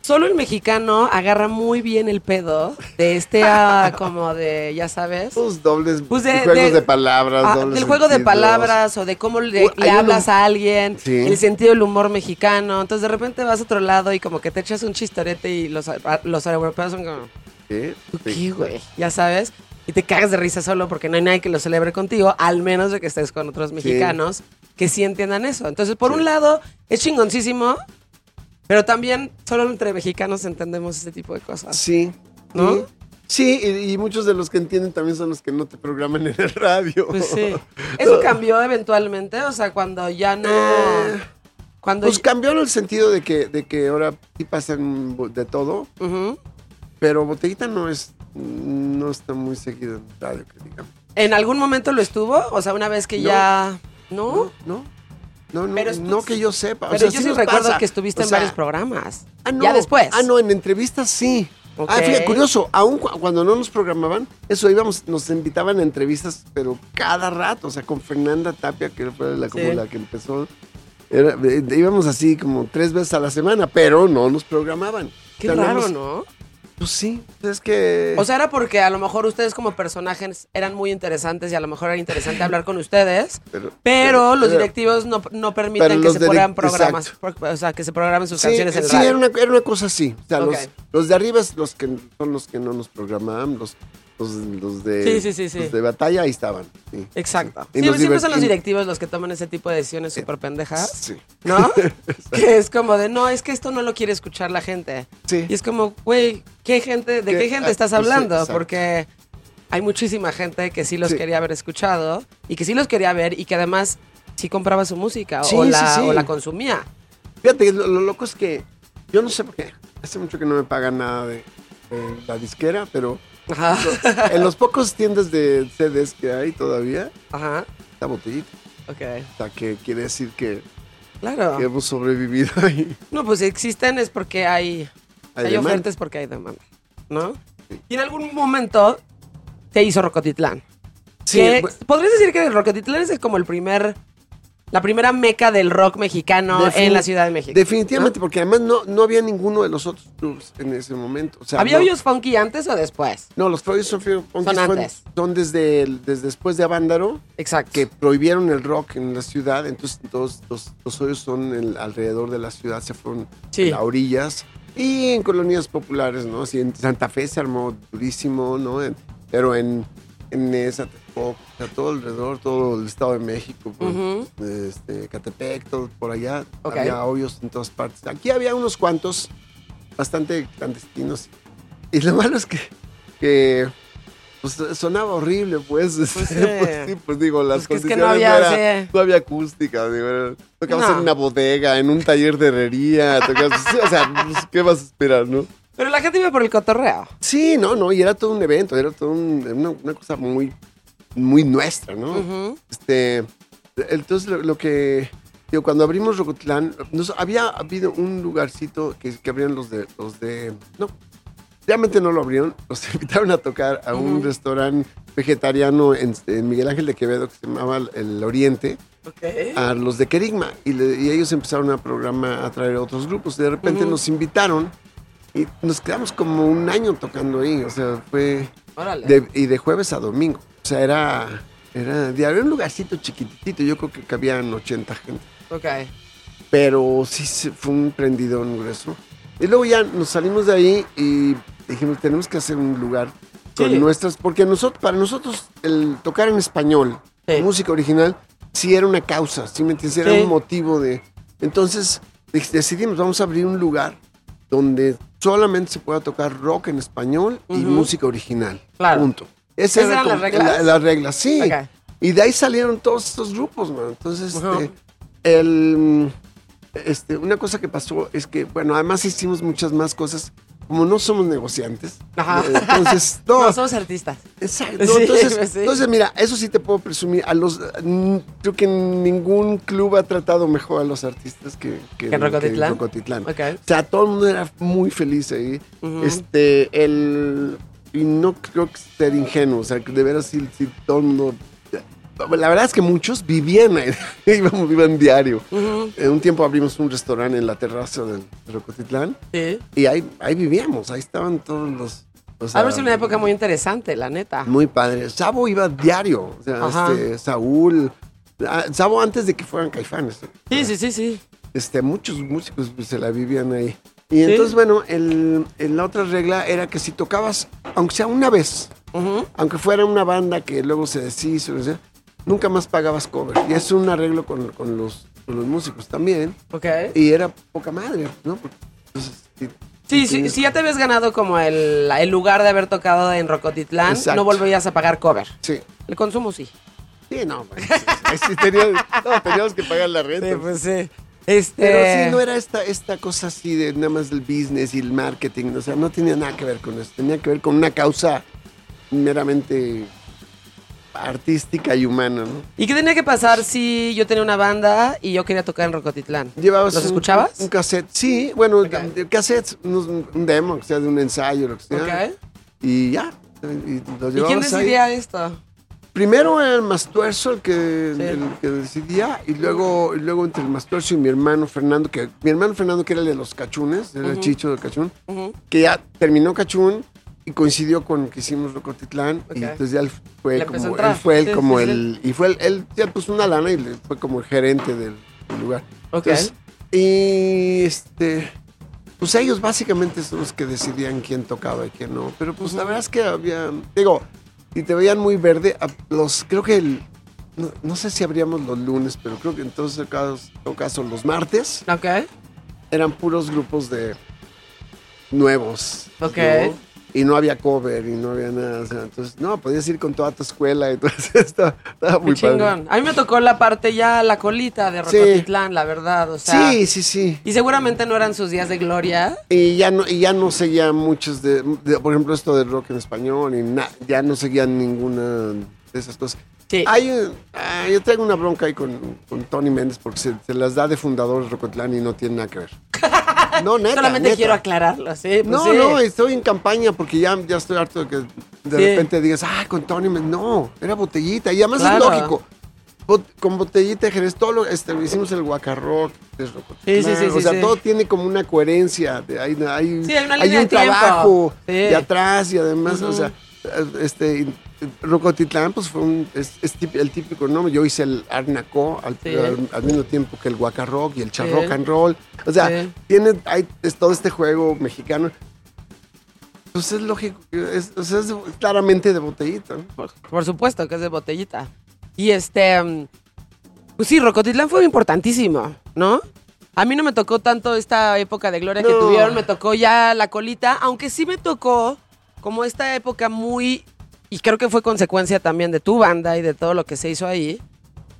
solo el mexicano agarra muy bien el pedo de este ah, como de, ya sabes... Pues dobles Pues de- juegos de, de- palabras, Ah, dobles del juego de palabras o de cómo le, hablas a alguien, Sí. el sentido del humor mexicano. Entonces de repente vas a otro lado y como que te echas un chistorete y los, los europeos son como, Sí, ¿tú sí. qué, güey? Ya sabes. Y te cagas de risa solo porque no hay nadie que lo celebre contigo, al menos de que estés con otros mexicanos que sí entiendan eso. Entonces, por Sí. un lado, es chingoncísimo, pero también solo entre mexicanos entendemos ese tipo de cosas. Sí. ¿No? Sí, Sí, y, y muchos de los que entienden también son los que no te programan en el radio. Pues sí. ¿Eso cambió eventualmente? O sea, cuando ya no... Eh, Cuando Pues cambió en el sentido de que, de que ahora sí pasan de todo, pero Botellita no es no está muy seguido en radio, que digamos. ¿En algún momento lo estuvo? O sea, una vez que No. ya... ¿No? No, no, no, Pero no que yo sepa. O Pero sea, yo sí recuerdo pasa. que estuviste O en varios programas. Ah, no. Ya después. Ah, no, en entrevistas sí. Ah, fíjate, curioso, aún cu- cuando no nos programaban, eso íbamos, nos invitaban a entrevistas, pero cada rato, o sea, con Fernanda Tapia, que fue la, como Sí. la que empezó, era- íbamos así como tres veces a la semana, pero no nos programaban. Qué O sea, raro, nos- ¿no? Pues sí, es que... O sea, era porque a lo mejor ustedes como personajes eran muy interesantes y a lo mejor era interesante hablar con ustedes, pero, pero los directivos no, no permiten que se programen programas, exacto. o sea, que se programen sus Sí, canciones en sí, radio. era una, era una cosa así. O sea, los, los de arriba los que son los que no nos programaban, los, los, los de, Sí, sí, sí, sí. los de batalla ahí estaban. Exacto. Y nos siempre son los directivos los que toman ese tipo de decisiones súper pendejas, Sí. ¿no? que es como de, no, es que esto no lo quiere escuchar la gente. Sí. Y es como, güey, ¿qué gente, ¿de ¿Qué? qué gente Ah, estás pues hablando? Porque hay muchísima gente que sí los quería haber escuchado y que sí los quería ver y que además sí compraba su música o, la, o la consumía. Fíjate, lo, lo loco es que yo no sé por qué. Hace mucho que no me pagan nada de, de la disquera, pero Ajá. en los pocos tiendas de CDs que hay todavía, Ajá. está botellita. Ok. O sea, que quiere decir que, Claro. que hemos sobrevivido ahí. No, pues si existen es porque hay, Hay hay, demanda. ofertas porque hay demanda, ¿no? Y en algún momento te hizo Rocotitlán. Sí, que, bu- ¿Podrías decir que Rocotitlán es como el primer, la primera meca del rock mexicano Defini- en la Ciudad de México? definitivamente, porque además no, no había ninguno de los otros clubs en ese momento. O sea, ¿Había no- hoyos funky antes o después? No, los son, Funkies Son antes. son desde, el- desde después de Avándaro, Exacto. que prohibieron el rock en la ciudad, entonces todos los, los hoyos son alrededor de la ciudad, se fueron Sí. a orillas y en colonias populares, ¿no? Sí, en Santa Fe se armó durísimo, ¿no? En- pero en, en esa, o sea, todo alrededor, todo el Estado de México, pues, Ujú. este, Catepec, todo por allá, Ok. había hoyos en todas partes. Aquí había unos cuantos bastante clandestinos. Y lo malo es que, que pues, sonaba horrible, pues. Pues sí. Pues, sí, pues digo, las Pues que es que condiciones no había, era- sí. no había acústica. Digo, tocabas No. en una bodega, en un taller de herrería. tocabas- o sea, pues, ¿qué vas a esperar, no? Pero la gente iba por el cotorreo. Sí, no, no, y era todo un evento, era todo un- una, una cosa muy, muy nuestra, ¿no? Este, entonces lo, lo que, digo, cuando abrimos Rocotlán, nos, había habido un lugarcito que, que abrían los de, los de, no, realmente no lo abrieron, los invitaron a tocar a un Ujú. restaurante vegetariano en, en Miguel Ángel de Quevedo que se llamaba El Oriente, Ok. a los de Kerigma, y, le- y ellos empezaron a programa, a traer otros grupos, de repente nos invitaron y nos quedamos como un año tocando ahí, o sea, fue... Órale. De- y de jueves a domingo. O sea, era, era diario, un lugarcito chiquitito. Yo creo que cabían 80 gente. Ok. Pero sí fue un prendidón grueso. Y luego ya nos salimos de ahí y dijimos, tenemos que hacer un lugar con Sí. nuestras... Porque nosotros, para nosotros el tocar en español, Sí. música original, sí era una causa, ¿sí me entiendes? Era Sí. un motivo de... Entonces de- decidimos, vamos a abrir un lugar donde solamente se pueda tocar rock en español y música original. Claro. Punto. ¿Esas eran las reglas? La, las reglas, sí. Y de ahí salieron todos estos grupos, man. Entonces, este, el, este, una cosa que pasó es que, bueno, además hicimos muchas más cosas. Como no somos negociantes, Ajá. eh, entonces, no, No, somos artistas. Exacto. Sí, entonces, pues sí. entonces, mira, eso sí te puedo presumir. A los, creo que ningún club ha tratado mejor a los artistas que, que, ¿Que Rocotitlán? que Rocotitlán. Ok. O sea, todo el mundo era muy feliz ahí. Este, el. Y no creo que ser ingenuo. O sea, que de veras sí, sí, todo el mundo. La verdad es que muchos vivían ahí. Íbamos, iban diario. En un tiempo abrimos un restaurante en la terraza de Rocotitlán. Sí. Y ahí, ahí vivíamos. Ahí estaban todos los. o sea, sido una época muy interesante, la neta. muy padre. Sabo iba diario. O sea, este, Saúl. ah, Sabo antes de que fueran caifanes. Sí, sí, sí, sí. Este, muchos músicos pues, se la vivían ahí. Y entonces, bueno, el, el- la otra regla era que si tocabas, aunque sea una vez, aunque fuera una banda que luego se deshizo, o sea, nunca más pagabas cover. Y es un arreglo con, con los, con los músicos también. Ok. Y era poca madre, ¿no? Entonces, sí, Sí, sí, si ya te habías ganado como el, el lugar de haber tocado en Rocotitlán, Exacto. no volverías a pagar cover. Sí. El consumo sí. Sí, no, pues, sí, sí, teníamos, no, teníamos que pagar la renta. pues sí. Este... Pero sí, no era esta, esta cosa así de nada más del business y el marketing. O sea, no tenía nada que ver con eso. Tenía que ver con una causa meramente artística y humana, ¿no? ¿Y qué tenía que pasar si yo tenía una banda y yo quería tocar en Rocotitlán? ¿Llevabas ¿Los un- escuchabas? Un, cassette. Sí, bueno, Ok. de- cassettes, unos- un demo, o sea, de un ensayo, lo que sea. Ok. Y ya. Y, los ¿Y quién llevabas ahí. decidía esto? Primero era el Mastuerzo el que, Sí. el que decidía, y luego, y luego entre el Mastuerzo y mi hermano Fernando, que mi hermano Fernando, que era el de los cachunes, era el Ujú. chicho del cachún, Ujú. que ya terminó Cachún y coincidió con que hicimos Rocotitlán Ok. y entonces ya él fue Le como él fue el Sí, como sí, sí. el y fue el, él ya puso una lana y fue como el gerente del, del lugar. Ok. Entonces, y este pues ellos básicamente son los que decidían quién tocaba y quién no, pero pues la verdad es que había digo, y te veían muy verde, los creo que el no, no sé si abríamos los lunes, pero creo que entonces en todo caso, los martes Ok. eran puros grupos de nuevos. Ok. ¿no? Y no había cover y no había nada. o sea, entonces, no, podías ir con toda tu escuela y todo eso. Estaba, estaba Qué muy padre. chingón. A mí me tocó la parte ya, la colita de Sí. Rocotitlán, la verdad. O sea, Sí, sí, sí. Y seguramente no eran sus días de gloria. Y ya no, y ya no seguía muchos de, de- por ejemplo, esto del rock en español, y na- ya no seguían ninguna de esas cosas. Sí. Hay, ah, yo tengo una bronca ahí con, con Tony Méndez porque se, se las da de fundador Rocotlán y no tiene nada que ver. No, neta. Solamente neta. quiero aclararlo, sí. pues No, sí. no, estoy en campaña porque ya, ya estoy harto de que de Sí. repente digas, ah, con Tony, Méndez". no, era botellita. Y además Claro. es lógico. Bot- con botellita Jerez, todo lo, este, hicimos el Rocotitlán. Sí, sí, sí, O sea, todo tiene como una coherencia. de- hay, hay, Sí, hay hay un trabajo de atrás y además, o sea, este, Rocotitlán, pues fue un, es, es el típico nombre. Yo hice el Arnacó al, Sí. al- al mismo tiempo que el Guacarrock y el Sí. Charrock and Roll. O sea, Sí. tiene hay, es todo este juego mexicano. Pues es lógico, es, o sea, es claramente de botellita. ¿no? Por, por supuesto que es de botellita. Y este. mm, Pues sí, Rocotitlán fue importantísimo, ¿no? A mí no me tocó tanto esta época de gloria que tuvieron, me tocó ya la colita, aunque sí me tocó como esta época muy. Y creo que fue consecuencia también de tu banda y de todo lo que se hizo ahí.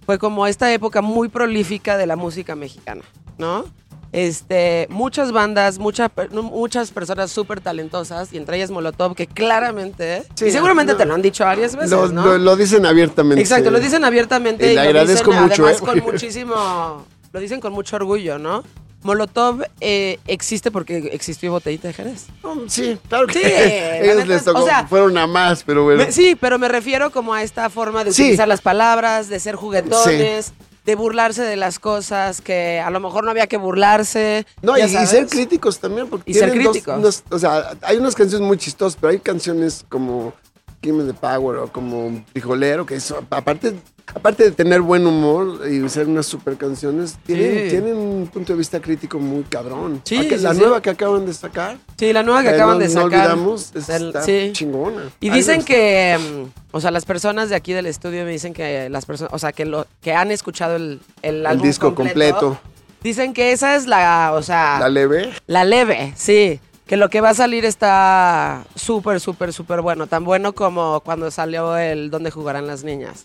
Fue como esta época muy prolífica de la música mexicana, ¿no? Este, muchas bandas, mucha muchas personas súper talentosas, y entre ellas Molotov, que claramente, Sí, y seguramente no. te lo han dicho varias veces, Lo, ¿no? lo- lo dicen abiertamente. Exacto, lo dicen abiertamente Y y, le lo agradezco dicen mucho, además ¿eh? con muchísimo, lo dicen con mucho orgullo, ¿no? Molotov eh, existe porque existió Botellita de Jerez. No, sí, claro que Sí, ellos les es- tocó, o sea, fueron a más, pero bueno. Me- sí, pero me refiero como a esta forma de Sí. utilizar las palabras, de ser juguetones, de burlarse de las cosas que a lo mejor no había que burlarse. No, y, ser críticos también, porque Y ser dos- críticos. unos- o sea, hay unas canciones muy chistosas, pero hay canciones como Gimme the Power o como Frijolero, que eso, aparte, aparte de tener buen humor y ser unas super canciones, tienen, Sí. tienen un punto de vista crítico muy cabrón. Sí, sí, la nueva que acaban de sacar, Sí, la nueva que eh, acaban no, de no sacar. olvidamos, es- del- está sí. chingona. Y Ay, dicen que, mm, o sea, las personas de aquí del estudio me dicen que las personas, o sea, que lo que han escuchado el, el, El álbum disco completo. Dicen que esa es la, o sea, La leve. la leve, sí. Que lo que va a salir está súper, súper, súper bueno. Tan bueno como cuando salió el Donde jugarán las niñas.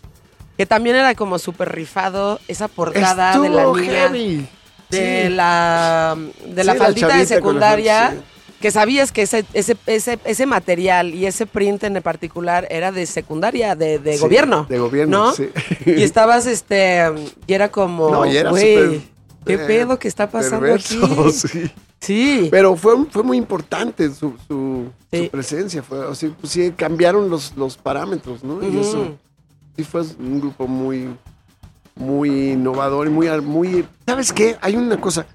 Que también era como súper rifado esa portada de la niña. heavy. de Sí. la de la Sí, la faldita de secundaria que sabías que ese, ese, ese, ese material y ese print en particular era de secundaria, de, de Sí, gobierno. de gobierno, ¿no? sí. Y estabas, este, y era como, No, y era ¿qué eh, pedo que está pasando perverso, aquí? sí. Sí. Pero fue, fue muy importante su, su, Sí. su presencia. Fue, o sea, pues sí, cambiaron los, los parámetros, ¿no? Y eso sí fue un grupo muy, muy innovador y muy, muy... ¿Sabes qué? Hay una cosa.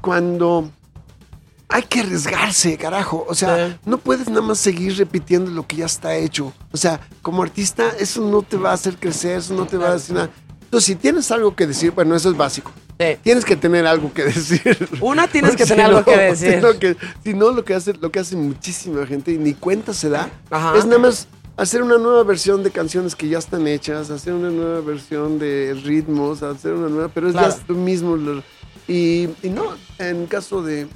Cuando hay que arriesgarse, carajo. O sea, Sí. no puedes nada más seguir repitiendo lo que ya está hecho. O sea, como artista, eso no te va a hacer crecer, eso no te va a decir nada. Entonces, si tienes algo que decir, bueno, eso es básico. Sí. Tienes que tener algo que decir. Una tienes que Si tener algo que decir. Si no, que, si no, lo que hace, lo que hace muchísima gente y ni cuenta se da, Ajá. es nada más hacer una nueva versión de canciones que ya están hechas, hacer una nueva versión de ritmos, hacer una nueva, pero es Claro. ya lo mismo. y, y no, en caso de,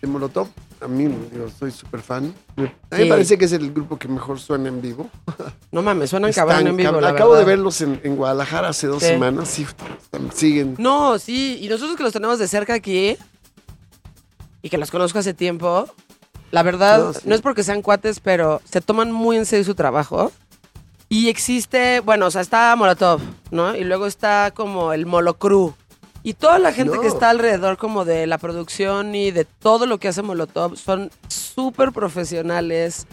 de Molotov, a mí, digo, soy súper fan. A mí me parece que es el grupo que mejor suena en vivo. No mames, suenan Están cabrón en vivo, la Acabo de verlos en, en Guadalajara hace dos Sí. semanas. Sí, están- siguen. No, sí, y nosotros que los tenemos de cerca aquí y que los conozco hace tiempo, la verdad, No, no, es porque sean cuates, pero se toman muy en serio su trabajo. Y existe, bueno, o sea, está Molotov, ¿no? Y luego está como el Molocru. Y toda la gente No. que está alrededor como de la producción y de todo lo que hace Molotov son súper profesionales.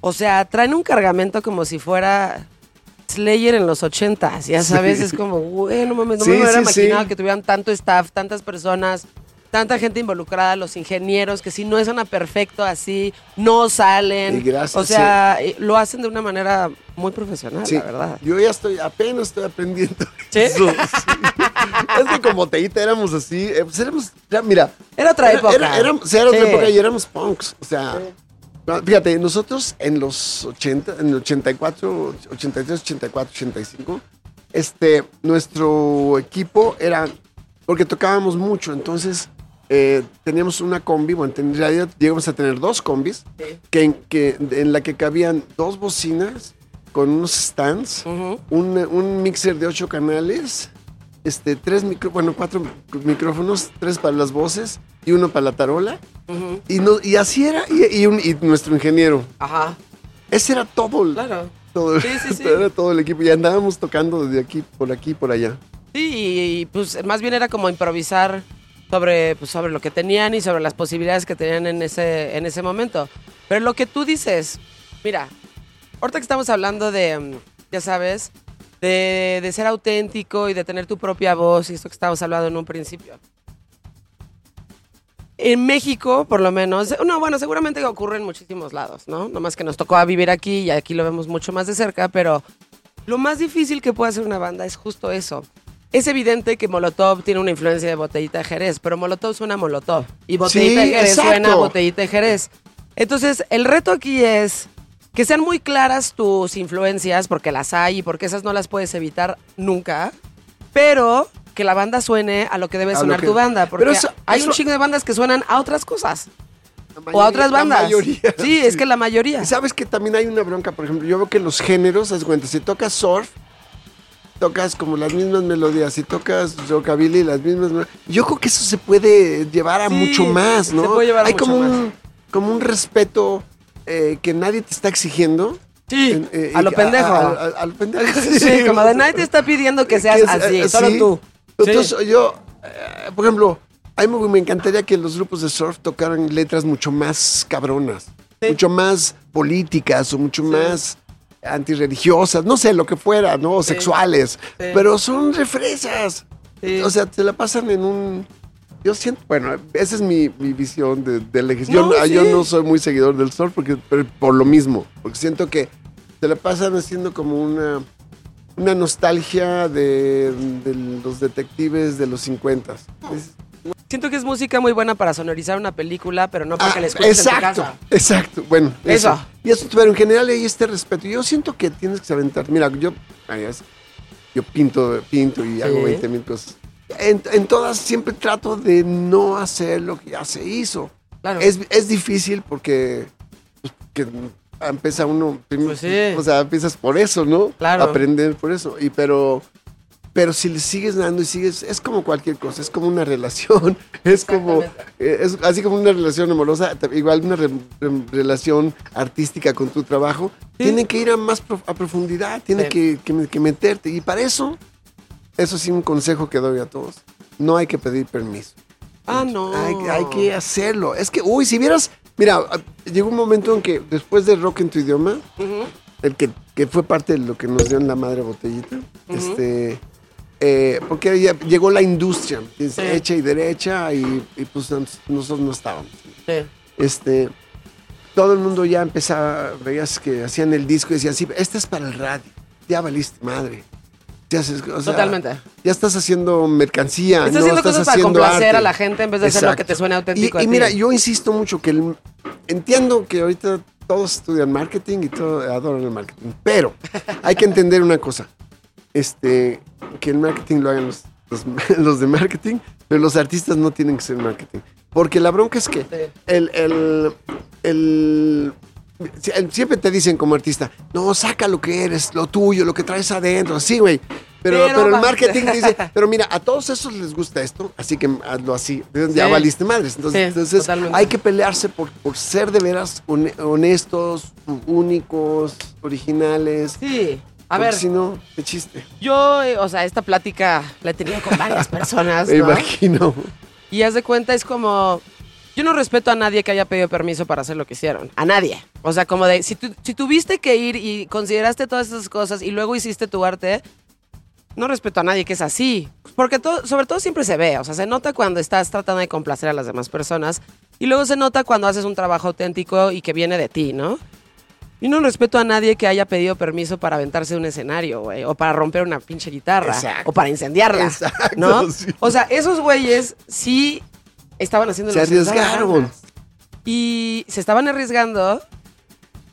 O sea, traen un cargamento como si fuera Slayer en los ochentas, ya sabes, Sí. es como, güey, no mames, no Sí, me hubiera sí, imaginado que tuvieran tanto staff, tantas personas, tanta gente involucrada, los ingenieros, que si no suena perfecto así, no salen. Y gracias, o sea, y lo hacen de una manera muy profesional, Sí, la verdad. yo ya estoy, apenas estoy aprendiendo ¿Sí? eso. sí. es que como teíta éramos así, eh, pues éramos, ya, mira. Era otra era- época. Era, era- sea, era otra Sí. época y éramos punks. O sea, fíjate, nosotros en los 80, en el 84, 83, 84, 85, este, nuestro equipo era, porque tocábamos mucho, entonces eh, teníamos una combi, bueno, en realidad llegamos a tener dos combis, Sí. que, que, en la que cabían dos bocinas con unos stands, Ujú. un, un mixer de ocho canales, este, tres micro, bueno, cuatro micrófonos, tres para las voces y uno para la tarola. Ujú. Y, no, y así era, y, y un- y nuestro ingeniero. Ajá, Ese era todo, el- claro. todo, Sí, sí, sí. era todo el equipo. Y andábamos tocando desde aquí, por aquí, por allá. Sí, y, y, pues más bien era como improvisar sobre, pues, sobre lo que tenían y sobre las posibilidades que tenían en ese, en ese momento. Pero lo que tú dices, mira, ahorita que estamos hablando de, mm, ya sabes, de, de ser auténtico y de tener tu propia voz y esto que estábamos hablando en un principio. En México, por lo menos, no, bueno, seguramente ocurre en muchísimos lados, ¿no? Nomás que nos tocó vivir aquí y aquí lo vemos mucho más de cerca, pero lo más difícil que puede hacer una banda es justo eso. Es evidente que Molotov tiene una influencia de Botellita de Jerez, pero Molotov suena a Molotov y Botellita Sí, de Jerez exacto. suena a Botellita de Jerez. Entonces, el reto aquí es que sean muy claras tus influencias, porque las hay y porque esas no las puedes evitar nunca, pero que la banda suene a lo que debe A sonar que- tu banda, porque Pero eso- hay un chingo de bandas que suenan a otras cosas o a otras la bandas. mayoría, sí, es que la mayoría. Y sabes que también hay una bronca, por ejemplo, yo veo que los géneros, haz cuenta, si tocas surf, tocas como las mismas melodías, si tocas rockabilly, las mismas Yo creo que eso se puede llevar a Sí, mucho más, ¿no? se puede llevar a hay mucho como más. un como un respeto eh, que nadie te está exigiendo. Sí, En- eh, a lo pendejo. A, a- a lo pendejo. Sí, como de nadie te está pidiendo que seas Que es, así, eh, solo sí. tú. Entonces yo, eh, por ejemplo, a mí me, encantaría que los grupos de surf tocaran letras mucho más cabronas, mucho más políticas o mucho más antirreligiosas, no sé, lo que fuera, ¿no? Sí. sexuales. Sí. Pero son refresas. Sí. O sea, se la pasan en un... Yo siento, bueno, esa es mi, mi visión de, de la- yo, No, yo sí. no soy muy seguidor del surf porque, pero por lo mismo, porque siento que se la pasan haciendo como una, una nostalgia de, de los detectives de los 50. Siento que es música muy buena para sonorizar una película, pero no para que Ah, la escuches en tu exacto, casa. exacto. Bueno, eso. Eso. Y eso, pero en general hay este respeto. Yo siento que tienes que aventar. Mira, yo, yo pinto, pinto y hago 20 mil cosas. En, en todas siempre trato de no hacer lo que ya se hizo. Claro. Es, es difícil porque, pues, que empieza uno, Pues sí. o sea, empiezas por eso, ¿no? Claro. Aprender por eso. Y pero, pero si le sigues dando y sigues, es como cualquier cosa, es como una relación, es como, es así como una relación amorosa, igual una re- re- relación artística con tu trabajo, Sí. tiene que ir a más prof- a profundidad, tiene Sí. que, que- que meterte. Y para eso, eso sí un consejo que doy a todos, no hay que pedir permiso. Ah, no. Hay, hay que hacerlo. Es que, uy, si vieras, mira, llegó un momento en que después de Rock en tu idioma, Ujú. el que, que fue parte de lo que nos dio en la madre botellita, este, eh, porque ya llegó la industria, es Sí. hecha y derecha, y, y pues nos- nosotros no estábamos. Sí. Este, todo el mundo ya empezaba, veías que hacían el disco y decían, sí, este es para el radio, ya valiste madre. Ya, haces- o sea, Totalmente. ya estás haciendo mercancía. Estás no haciendo estás cosas para haciendo complacer arte. a la gente en vez de hacer lo que Exacto. te suene auténtico Y, a y ti. mira, yo insisto mucho que el- entiendo que ahorita todos estudian marketing y todos adoran el marketing, pero hay que entender una cosa, este, que el marketing lo hagan los, los- los de marketing, pero los artistas no tienen que ser marketing, porque la bronca es que el, el, el- si- el- siempre te dicen como artista, no, saca lo que eres, lo tuyo, lo que traes adentro, sí, güey. Pero, Pero pero el marketing dice, pero mira, a todos esos les gusta esto, así que hazlo así. Ya valiste madres. Entonces, Sí, entonces totalmente. hay que pelearse por, por ser de veras hone- honestos, únicos, originales. Sí. A porque ver, Si no, qué chiste. yo, eh, o sea, esta plática la he tenido con varias personas, Me ¿no? imagino. Y haz de cuenta, es como. Yo no respeto a nadie que haya pedido permiso para hacer lo que hicieron. A nadie. O sea, como de. Si, tu- si tuviste que ir y consideraste todas esas cosas y luego hiciste tu arte, no respeto a nadie que es así. Porque todo, sobre todo siempre se ve. O sea, se nota cuando estás tratando de complacer a las demás personas. Y luego se nota cuando haces un trabajo auténtico y que viene de ti, ¿no? Yo no respeto a nadie que haya pedido permiso para aventarse de un escenario, güey. O para romper una pinche guitarra. Exacto. O para incendiarla. Exacto, ¿No? sí. O sea, esos güeyes sí estaban haciendo Se arriesgaron. Y se estaban arriesgando.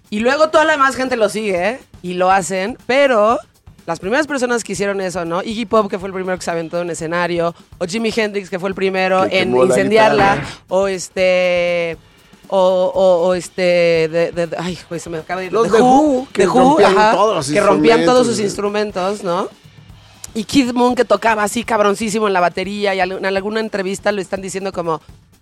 Y luego toda la demás gente lo sigue y lo hacen. Pero las primeras personas que hicieron eso, ¿no? Iggy Pop, que fue el primero que se aventó de un escenario. O Jimi Hendrix, que fue el primero Que en incendiarla. O este. O, o- o este. De, de- de- ay, güey, se me acaba de ir. Los The The Who, que Who, rompían ajá, todos los Que rompían todos sus instrumentos, ¿no? Y Kid Moon que tocaba así cabroncísimo en la batería y en alguna entrevista lo están diciendo como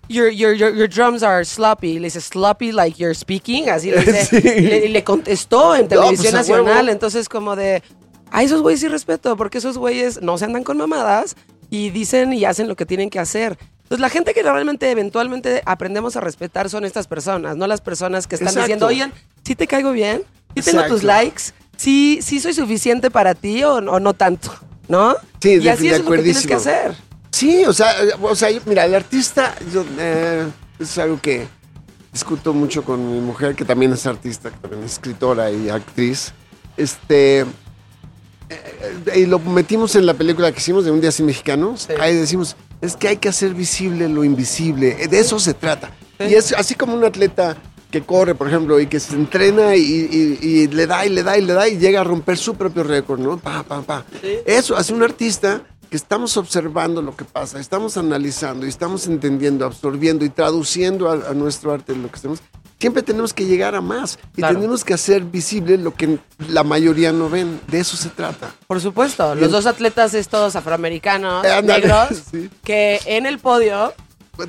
Your, your, your, your drums are sloppy. Le dice sloppy like you're speaking. Así le, dice, Sí. y le, le contestó en pues, televisión a nacional. huevo. Entonces, como de a esos güeyes sí respeto, porque esos güeyes no se andan con mamadas y dicen y hacen lo que tienen que hacer. Entonces, la gente que realmente eventualmente aprendemos a respetar son estas personas, no las personas que están Exacto. diciendo, oigan, ¿sí te caigo bien? ¿Sí tengo tus likes? ¿Sí, sí soy suficiente para ti o, o no tanto? ¿No? Sí, y de- así de es lo que tienes que hacer. Sí, o sea, eh, o sea, mira, el artista, yo, eh, es algo que discuto mucho con mi mujer, que también es artista, que también es escritora y actriz. Este, eh, y lo metimos en la película que hicimos de Un Día Sin Mexicanos. Sí. Ahí decimos, es que hay que hacer visible lo invisible. Eh, De eso se trata. Y es así como un atleta que corre, por ejemplo, y que se entrena y, y- y le da y le da y le da y llega a romper su propio récord, ¿no? Pa, pa, pa. Sí. Eso hace un artista que estamos observando lo que pasa, estamos analizando y estamos entendiendo, absorbiendo y traduciendo a, a nuestro arte lo que hacemos. Siempre tenemos que llegar a más y Claro. tenemos que hacer visible lo que la mayoría no ven. De eso se trata. Por supuesto, los dos atletas estos afroamericanos, Eh, negros, sí. que en el podio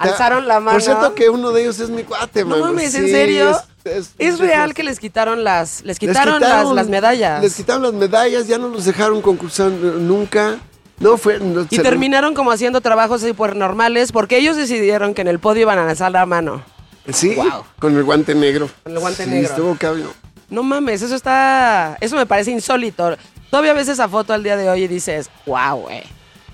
alzaron la mano. Por cierto que uno de ellos es mi cuate, No mano. mames, ¿en Sí, serio? Es, es- Es es- real que les quitaron las, les les quitaron, las, las medallas. Les quitaron las medallas, ya no los dejaron concursar nunca. No fue. no, y terminaron como haciendo trabajos normales porque ellos decidieron que en el podio iban a alzar la mano. Sí, Wow. con el guante negro. Con el guante Sí, negro. Estuvo cabrón. No mames, eso está. Eso me parece insólito. Todavía ves esa foto al día de hoy y dices, wow, güey.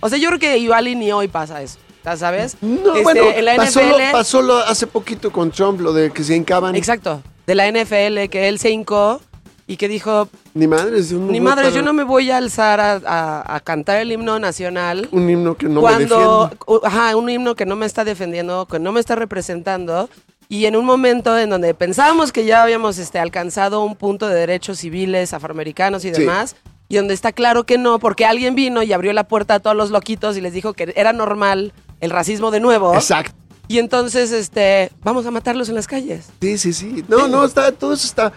O sea, yo creo que igual y ni hoy pasa eso. ¿ya ¿Sabes? No, Este, bueno, en la pasó, lo, NFL. pasó lo hace poquito con Trump, lo de que se hincaban. Exacto. De la NFL, que él se hincó y que dijo: Ni madres, Ni un- madre, para- yo no me voy a alzar a, a- a cantar el himno nacional. Un himno que no me cuando, defiende. u- ajá, un himno que no me está defendiendo, que no me está representando, y en un momento en donde pensábamos que ya habíamos este, alcanzado un punto de derechos civiles afroamericanos y Sí. demás, y donde está claro que no, porque alguien vino y abrió la puerta a todos los loquitos y les dijo que era normal el racismo de nuevo, Exacto. y entonces este, vamos a matarlos en las calles. Sí, sí, sí. No, no, está, todo eso está.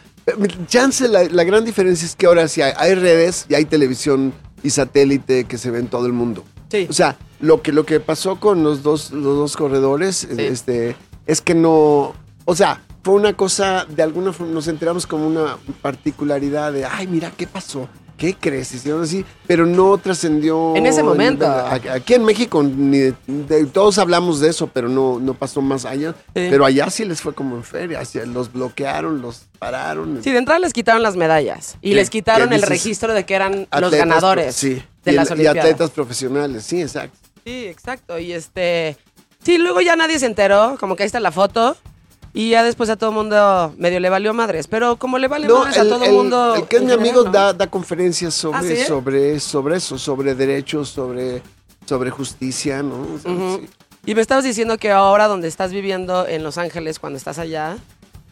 Chance, la, la gran diferencia es que ahora sí hay, hay redes y hay televisión y satélite que se ve en todo el mundo. Sí. O sea, lo que, lo que pasó con los dos, los dos corredores este, es que no. O sea, fue una cosa, de alguna forma nos enteramos como una particularidad de, ay, mira, ¿qué pasó? ¿Qué crees? Hicieron así, pero no trascendió. En ese momento. Aquí en México, ni de- de- todos hablamos de eso, pero no, no pasó más allá. Pero allá sí les fue como en feria, los bloquearon, los pararon. Sí, de entrada les quitaron las medallas y ¿Qué- les quitaron el registro de que eran los ganadores sí, de y, las y Olimpiadas. atletas profesionales, sí, exacto. Sí, exacto. Y este. Sí, luego ya nadie se enteró, como que ahí está la foto. Y ya después a todo el mundo medio le valió madres. Pero como le vale madres a todo el mundo. el que es mi general, amigo ¿no? da, da conferencias sobre, ¿Ah, sí? sobre, sobre eso, sobre derechos, sobre, sobre justicia, ¿no? O sea, Ujú. sí. Y me estabas diciendo que ahora donde estás viviendo en Los Ángeles, cuando estás allá,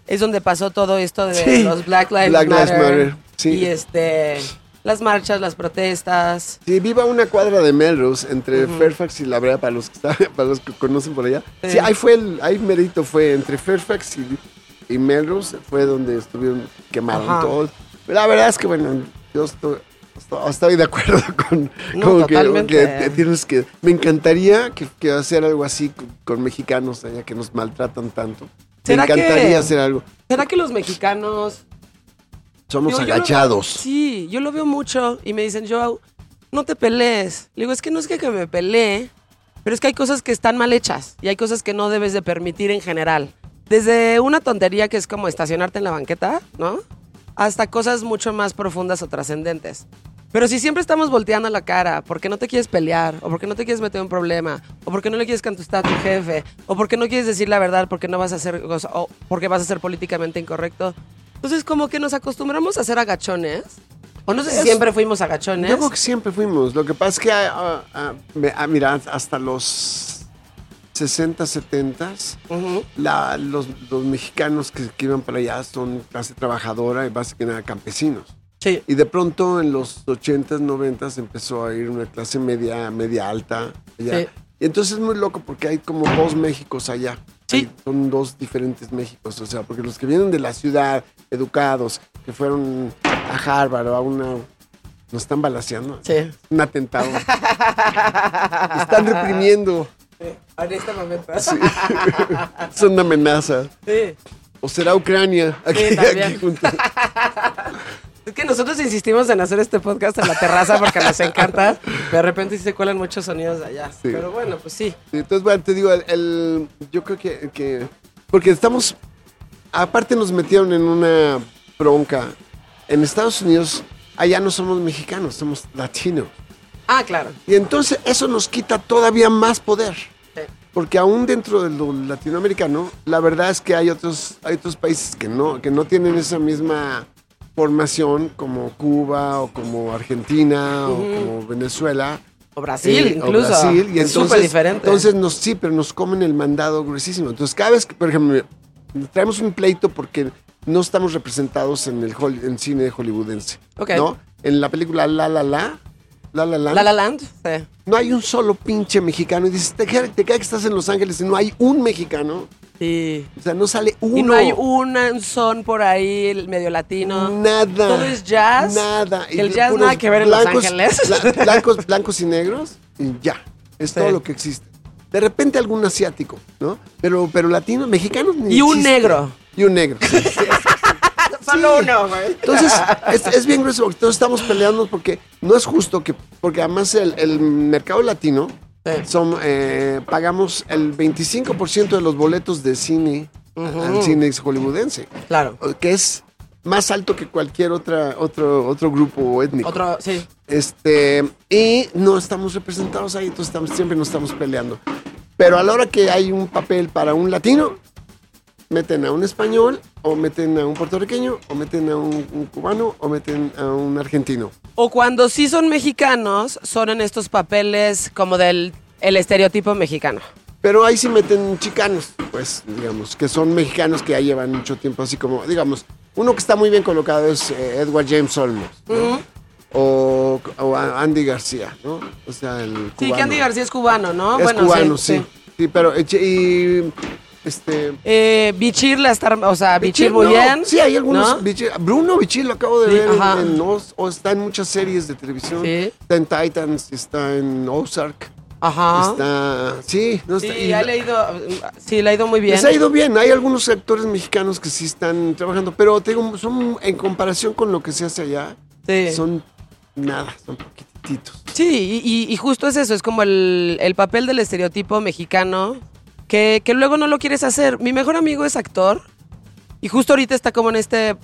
es donde pasó todo esto de Sí. los Black Lives Black Lives Matter. Matter, sí. Y este. Las marchas, las protestas. Sí, viva una cuadra de Melrose entre Fairfax y La Brea, para los que, para los que conocen por allá. Sí, Sí. ahí fue el, ahí merito fue entre Fairfax y, y Melrose, fue donde estuvieron, quemaron Ajá. todo. Pero la verdad es que, bueno, yo estoy, estoy, de acuerdo con, No, con que- que, tienes que. Me encantaría que, que hacer algo así con, con mexicanos allá que nos maltratan tanto. Me ¿Será que- encantaría hacer algo. ¿Será que los mexicanos Somos Digo, yo lo- agachados. sí, yo lo veo mucho y me dicen, Joao, no te pelees. Le digo, es que no es que, que me pelee, pero es que hay cosas que están mal hechas y hay cosas que no debes de permitir en general. Desde una tontería que es como estacionarte en la banqueta, ¿no? Hasta cosas mucho más profundas o trascendentes. Pero si siempre estamos volteando la cara porque no te quieres pelear, o porque no te quieres meter en un problema, o porque no le quieres contestar a tu jefe, o porque no quieres decir la verdad porque no vas a hacer, o porque vas a ser políticamente incorrecto, entonces como que nos acostumbramos a ser agachones. O no sé si Es- siempre fuimos agachones. Yo creo que siempre fuimos. Lo que pasa es que, me- ah, mira, hasta los 60, 70, Ujú. la- los, los mexicanos que, que iban para allá son clase trabajadora y básicamente campesinos. Sí. Y de pronto en los 80s, 90s empezó a ir una clase media, media alta allá. Sí. Y entonces es muy loco porque hay como dos Méxicos allá. Sí. Hay- son dos diferentes Méxicos. O sea, porque los que vienen de la ciudad, educados, que fueron a Harvard o a una... Nos están balaseando. Sí. Un atentado. están reprimiendo. En este momento. Sí. es una amenaza. Sí. O será Ucrania. Aquí, también. aquí junto. Es que nosotros insistimos en hacer este podcast en la terraza porque nos encanta. De repente sí se cuelan muchos sonidos de allá. Sí. Pero bueno, pues sí. Sí, Entonces, bueno, te digo, el, el- yo creo que, que- Porque estamos... Aparte nos metieron en una bronca. En Estados Unidos, allá no somos mexicanos, somos latinos. Ah, claro. Y entonces eso nos quita todavía más poder. Sí. Porque aún dentro de lo latinoamericano, la verdad es que hay otros, hay otros países que no, que no tienen esa misma formación como Cuba o como Argentina o como Venezuela. O Brasil, Eh, o incluso. Brasil, y es entonces, súper diferente. Entonces, nos, sí, pero nos comen el mandado gruesísimo. Entonces, cada vez que, por ejemplo, traemos un pleito porque no estamos representados en el, en cine hollywoodense. Ok. ¿No? En la película La La La, La La La, La La Land. Sí. no hay un solo pinche mexicano. Y dices, te, te cae que estás en Los Ángeles y no hay un mexicano. Sí. O sea, no sale uno. Y no hay un son por ahí el medio latino. Nada. Todo es jazz. Nada. Que el Y jazz nada que ver en Los Ángeles. bla- blancos, blancos y negros. Y ya. Es Sí. todo lo que existe. De repente algún asiático, ¿no? Pero, pero latino, mexicanos ni Y un existe. negro. Y un negro. sí, sí. Solo uno, güey. Entonces, es, es bien grueso porque todos estamos peleando porque no es justo que, porque además el, el mercado latino, Sí. son, eh, pagamos el 25% de los boletos de cine al cine hollywoodense, Claro. que es más alto que cualquier otra, otro, otro grupo étnico. Otro, sí. Este, y no estamos representados ahí, entonces estamos, siempre nos estamos peleando. Pero a la hora que hay un papel para un latino, meten a un español, o meten a un puertorriqueño, o meten a un, un cubano, o meten a un argentino. O cuando sí son mexicanos, son en estos papeles como del el estereotipo mexicano. Pero ahí sí meten chicanos, pues, digamos, que son mexicanos que ya llevan mucho tiempo, así como, digamos, uno que está muy bien colocado es eh, Edward James Olmos, ¿no? o, o Andy García, ¿no? O sea, el Sí, cubano. que Andy García es cubano, ¿no? Es bueno, cubano, sí. sí. pero eh, y Este. Eh, Bichir la está, o sea, Bichir, no, bien. Sí, hay algunos. ¿no? Bichir- Bruno Bichir lo acabo de Sí, ver en- ajá. en, Oz- o está en muchas series de televisión. Sí. Está en Titans, está en Ozark. Ajá. Está. Sí, no Sí, está. y ha leído, sí, le ha ido muy bien. Les ha ido bien. Hay algunos actores mexicanos que sí están trabajando, pero te digo, son en comparación con lo que se hace allá, Sí. son nada, son poquititos. Sí, y, y- y justo es eso, es como el, el papel del estereotipo mexicano que, que luego no lo quieres hacer. Mi mejor amigo es actor y justo ahorita está como en este,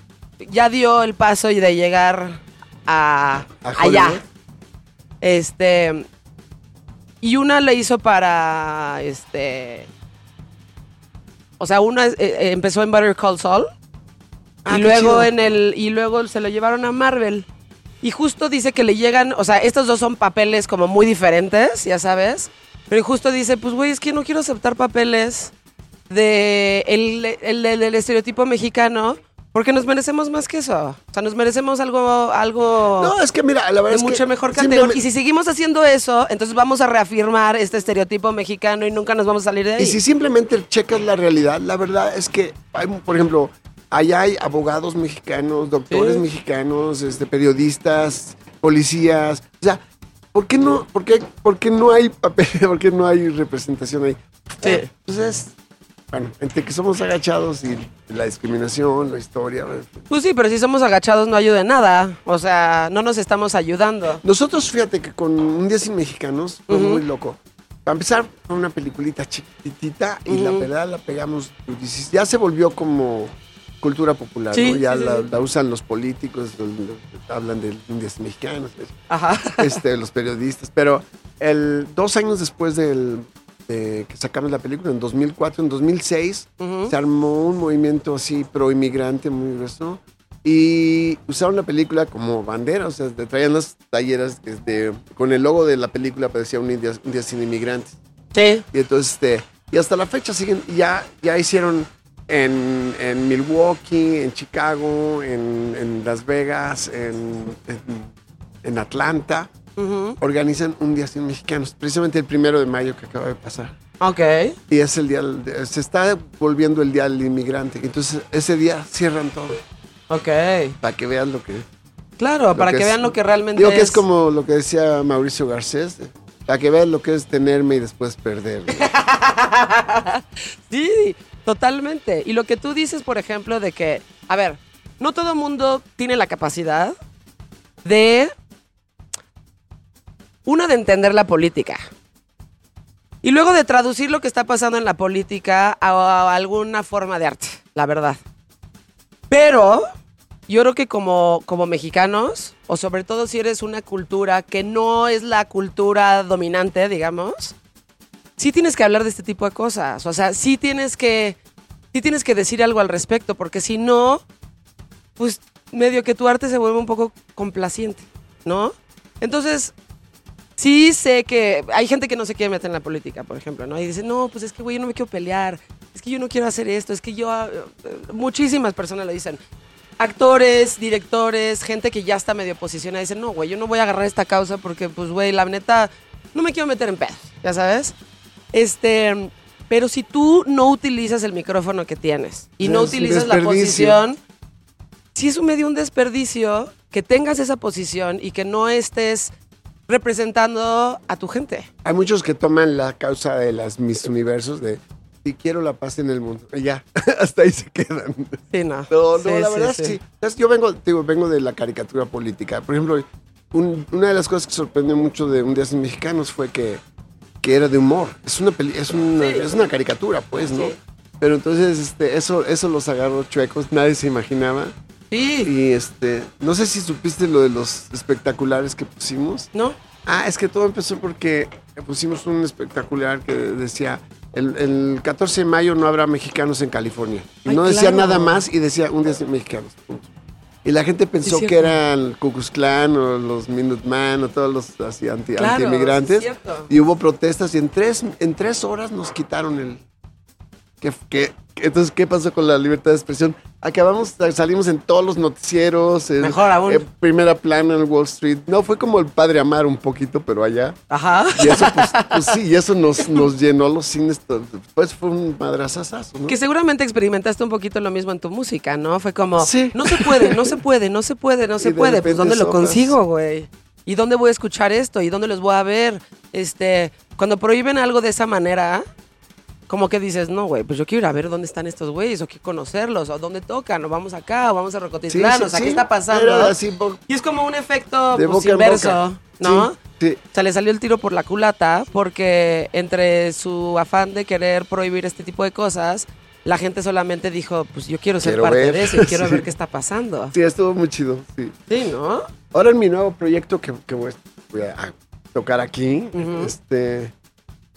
ya dio el paso y de llegar a, ¿A allá. Este, y una le hizo para, este, o sea, una eh, eh, empezó en Better Call Saul Ah, y luego chido. en el y luego se lo llevaron a Marvel. Y justo dice que le llegan, o sea, estos dos son papeles como muy diferentes, ya sabes. Pero justo dice, pues güey, es que no quiero aceptar papeles de el, el- el- el estereotipo mexicano porque nos merecemos más que eso. O sea, nos merecemos algo algo No, es que mira, la verdad de es que mucho mejor simplemente- categoría. Y si seguimos haciendo eso, entonces vamos a reafirmar este estereotipo mexicano y nunca nos vamos a salir de ahí. Y si simplemente checas la realidad, la verdad es que, hay, por ejemplo, allá hay abogados mexicanos, doctores Sí. mexicanos, este, periodistas, policías. O sea, ¿por qué no, por qué, por qué no hay papel, por qué no hay representación ahí? Sí. Eh, pues es, bueno, entre que somos agachados y la discriminación, la historia. Pues sí, pero si somos agachados no ayuda en nada. O sea, no nos estamos ayudando. Nosotros, fíjate que con Un Día Sin Mexicanos fue muy loco. Para empezar, fue una peliculita chiquitita y la verdad la pegamos. Ya se volvió como cultura popular, Sí, ¿no? Ya sí, la, sí. la usan los políticos, los- los- hablan de Sin Mexicanos, Ajá. este, los periodistas. Pero el, dos años después del, de que sacamos la película, en 2004, en 2006, Ujú. se armó un movimiento así pro inmigrante muy grueso y usaron la película como bandera, o sea, traían las talleras de- con el logo de la película parecía un día, un día sin inmigrantes. Sí. Y entonces, este, y hasta la fecha siguen, ya, ya hicieron en, en Milwaukee, en Chicago, en, en Las Vegas, en, en- Atlanta, organizan un día sin mexicanos, precisamente el primero de mayo que acaba de pasar. Ok. Y es el día, se está volviendo el día del inmigrante. Entonces, ese día cierran todo. Ok. Para que vean lo que. Claro, para que, es- vean lo que realmente Digo que es como lo que decía Mauricio Garcés. Para que vean lo que es tenerme y después perder. Sí, totalmente. Y lo que tú dices, por ejemplo, de que, a ver, no todo mundo tiene la capacidad de, una, de entender la política. Y luego de traducir lo que está pasando en la política a, a alguna forma de arte, la verdad. Pero yo creo que como, como mexicanos, o sobre todo si eres una cultura que no es la cultura dominante, digamos, sí tienes que hablar de este tipo de cosas. O sea, sí tienes que, sí tienes que decir algo al respecto, porque si no, pues medio que tu arte se vuelve un poco complaciente, ¿no? Entonces, sí sé que hay gente que no se quiere meter en la política, por ejemplo, ¿no? Y dice, no, pues es que, güey, yo no me quiero pelear, es que yo no quiero hacer esto, es que yo... Muchísimas personas lo dicen. Actores, directores, gente que ya está medio posicionada, dicen, no, güey, yo no voy a agarrar esta causa porque, pues, güey, la neta, no me quiero meter en pedos, ya sabes. Este, pero si tú no utilizas el micrófono que tienes y no Es utilizas la posición, sí es un medio un desperdicio que tengas esa posición y que no estés representando a tu gente. Hay muchos que toman la causa de las mis universos de si quiero la paz en el mundo. Y ya, hasta ahí se quedan. Sí, no. No, no, Sí, la sí, verdad es sí. que sí. Yo vengo, digo, vengo de la caricatura política. Por ejemplo, un- una de las cosas que sorprendió mucho de Un Día Sin Mexicanos fue que, que era de humor. Es una, peli- es una, Sí. es una caricatura, pues, ¿no? Sí. Pero entonces este, eso, eso los agarró chuecos, nadie se imaginaba. Sí, Y este, no sé si supiste lo de los espectaculares que pusimos. ¿no? Ah, es que todo empezó porque pusimos un espectacular que decía, el, el 14 de mayo no habrá mexicanos en California. Y Ay, no decía claro. nada más y decía un día sin mexicanos. punto. Y la gente pensó Sí, que eran Ku Klux Klan o los Minuteman o todos los así anti, Claro, anti-inmigrantes. sí, cierto. y hubo protestas y en tres, en tres horas nos quitaron el... ¿Qué, qué- entonces, ¿qué pasó con la libertad de expresión? Acabamos, salimos en todos los noticieros. en- Mejor aún. en primera plana en Wall Street. No, fue como el padre Amar un poquito, pero allá. Ajá. Y eso, pues, pues sí, y eso nos, nos llenó los cines. Pues fue un madrazazazo, ¿no? Que seguramente experimentaste un poquito lo mismo en tu música, ¿no? Fue como, Sí. no se puede, no se puede, no se puede, no se de puede. Pues ¿dónde lo consigo, güey? ¿Y dónde voy a escuchar esto? ¿Y dónde los voy a ver? Este, cuando prohíben algo de esa manera, como que dices, no, güey, pues yo quiero ir a ver dónde están estos güeyes, o quiero conocerlos, o dónde tocan, o vamos acá, o vamos a Rocotitlán, sí, o sea, sí. ¿qué está pasando? Y es como un efecto pues, inverso. ¿no? Sí. O sea, le salió el tiro por la culata porque entre su afán de querer prohibir este tipo de cosas, la gente solamente dijo, pues yo quiero ser Quiero parte ver. de eso y quiero ver qué está pasando. Sí, estuvo muy chido, sí. Sí, ¿no? Ahora en mi nuevo proyecto que, que voy, a tocar aquí, este,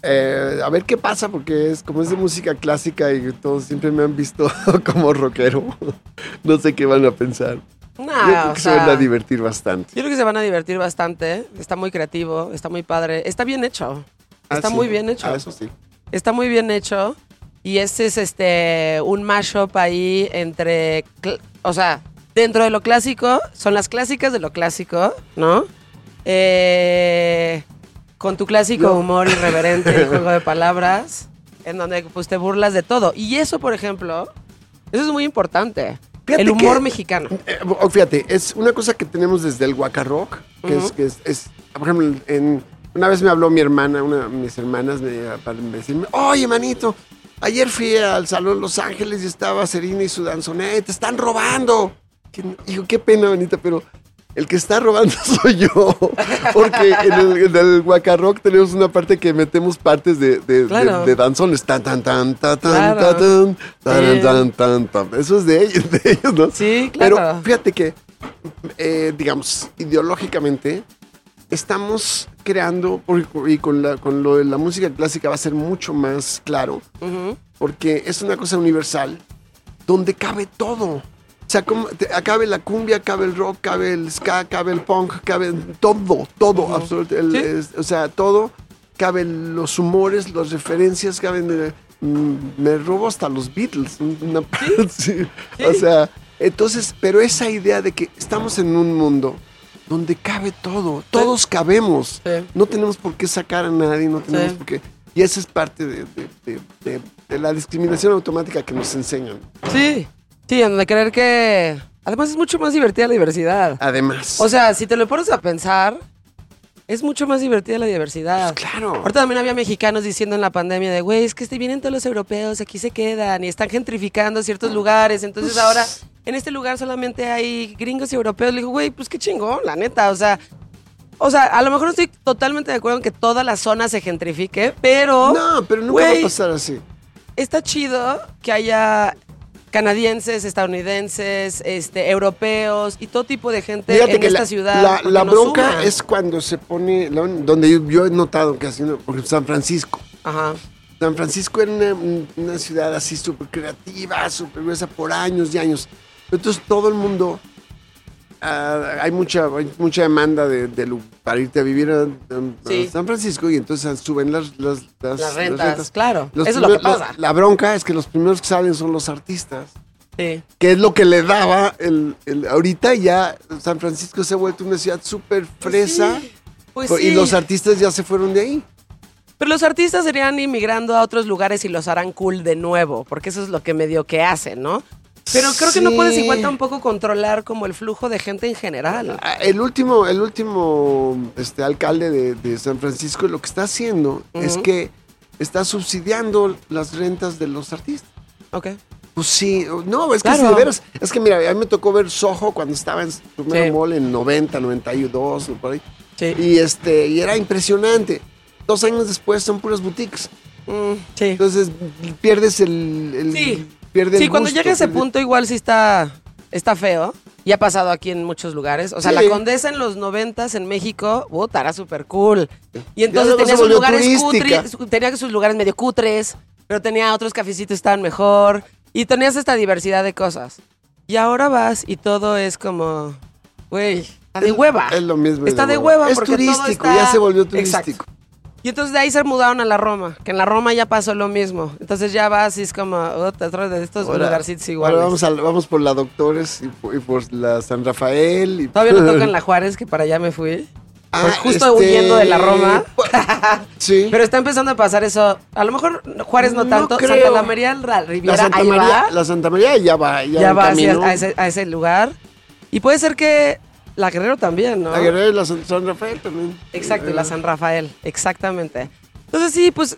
eh, a ver qué pasa, porque es como es de música clásica y todos siempre me han visto como rockero. no sé qué van a pensar. No, Yo creo que se van a divertir bastante. yo creo que se van a divertir bastante. Está muy creativo, está muy padre, está bien hecho. Ah, Está sí. muy bien hecho. Ah, eso sí. Está muy bien hecho. Y este es este un mashup ahí entre. O sea, dentro de lo clásico, son las clásicas de lo clásico, ¿no? Eh, con tu clásico No. humor irreverente y juego de palabras, en donde pues te burlas de todo. Y eso, por ejemplo, eso es muy importante. Fíjate el humor que- mexicano. Eh, o- fíjate, es una cosa que tenemos desde el Rock, que, es, que es, es- por ejemplo, en, una vez me habló mi hermana, una de mis hermanas, me, para decirme, oye, manito, ayer fui al Salón Los Ángeles y estaba Serena y su danzonete, te están robando. Que- Digo, qué pena, manita, pero el que está robando soy yo. Porque en el, en el Rock tenemos una parte que metemos partes de, de, de- Claro. de danzones. Tan, tan, tan, tan, tan, Claro. tan, tan, tan, tan, tan. Eso es de ellos, de ellos, ¿no? Sí, claro. Pero fíjate que, eh, digamos, ideológicamente, estamos creando, y con, la, con lo de la música clásica va a ser mucho más claro, porque es una cosa universal donde cabe todo. O sea, como te- cabe la cumbia, cabe el rock, cabe el ska, cabe el punk, cabe todo, todo, absolutamente. Sí. o sea, todo, caben los humores, las referencias, caben... eh, mm, me robo hasta los Beatles. una- sí. O sea, entonces, pero esa idea de que estamos en un mundo donde cabe todo, todos cabemos. No tenemos por qué sacar a nadie, no tenemos por qué... Y esa es parte de- de- de la discriminación automática que nos enseñan. Sí, sí, en donde creer que. Además, es mucho más divertida la diversidad. Además. O sea, si te lo pones a pensar, es mucho más divertida la diversidad. Pues claro. Ahorita también había mexicanos diciendo en la pandemia de, güey, es que este- vienen todos los europeos, aquí se quedan y están gentrificando ciertos lugares. Entonces Pues ahora en este lugar solamente hay gringos y europeos. Le digo, güey, pues qué chingón, la neta. O sea, o sea, a lo mejor no estoy totalmente de acuerdo en que toda la zona se gentrifique, pero no, pero nunca va a pasar así. está chido que haya canadienses, estadounidenses, este, europeos y todo tipo de gente Fíjate en que esta la, ciudad. la- bronca suma. es cuando se pone, donde yo, yo he notado que ¿no? por ejemplo, San Francisco. Ajá. San Francisco era una, una ciudad así súper creativa, súper gruesa por años y años. Entonces todo el mundo, ah, hay, mucha, hay mucha demanda de, para irte a vivir a, a- a Sí. San Francisco y entonces suben las, las, las- Las rentas, claro. Los Eso es lo que pasa. La, la bronca es que los primeros que salen son los artistas, Sí. que es lo que le daba el, el- ahorita ya San Francisco se ha vuelto una ciudad súper fresa Pues y los artistas ya se fueron de ahí. Pero los artistas serían inmigrando a otros lugares y los harán cool de nuevo, porque eso es lo que medio que hacen, ¿no? Pero creo que no puedes igual tampoco controlar como el flujo de gente en general. Ah, El último, el último este, alcalde de, de San Francisco lo que está haciendo es Ujú. que está subsidiando las rentas de los artistas. Ok. Pues sí, no, es que Claro. sí, de veras, es que mira, a mí me tocó ver Soho cuando estaba en su primer Sí. mall en 90, 92, o por ahí. Sí. Y este, y era impresionante. Dos años después son puras boutiques. Mm, sí. Entonces pierdes el, el- Sí. Pierde el Sí, cuando llega a ese pierde- punto igual sí está, está feo. Y ha pasado aquí en muchos lugares. O sea, Sí. la Condesa en los noventas en México, puta, era súper cool. Y entonces tenía sus lugares cutres, tenía sus lugares medio cutres, pero tenía otros cafecitos que estaban mejor. Y tenías esta diversidad de cosas. Y ahora vas y todo es como, güey, está de hueva. Es lo mismo. Está de hueva Es porque todo turístico, está- ya se volvió Exacto. Y entonces de ahí se mudaron a la Roma, que en la Roma ya pasó lo mismo. Entonces ya vas y es como otra de estos Ahora- lugarcitos iguales. Ahora vamos, vamos por la Doctores y por, y por la San Rafael. Y Todavía no tocan la Juárez, que para allá me fui. Ah, Pues justo este, huyendo de la Roma. Sí. Pero está empezando a pasar eso. A lo mejor Juárez no No tanto. creo. Santa María la la Riviera, Santa, ahí María, va. la Santa María ya va. Ya, ya va hacia- a, ese, a ese lugar. Y puede ser que la Guerrero también, ¿no? La Guerrera y la San, San Rafael también. Exacto, y la San Rafael, exactamente. Entonces sí, pues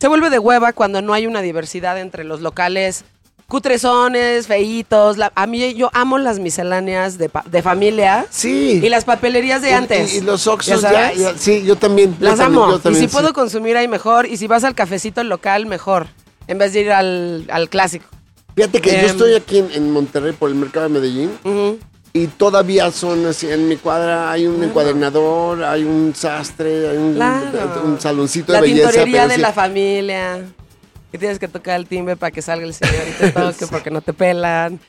se vuelve de hueva cuando no hay una diversidad entre los locales cutrezones, feitos. la- a mí yo amo las misceláneas de, de familia Sí. y las papelerías de Y- antes. Y, y los ¿Ya Oxxos ya, Sí, yo también. yo Las también, amo. yo también, y si sí. puedo consumir ahí mejor. Y si vas al cafecito local, mejor. En vez de ir al, al clásico. Fíjate que yo Em, estoy aquí en, en Monterrey por el mercado de Medellín Ujú. Y todavía son así, en mi cuadra hay un encuadernador, hay un sastre, hay un, Claro. un saloncito La de belleza. tintorería pero de sí- la familia. Que tienes que tocar el timbre para que salga el señor y te toque porque no te pelan.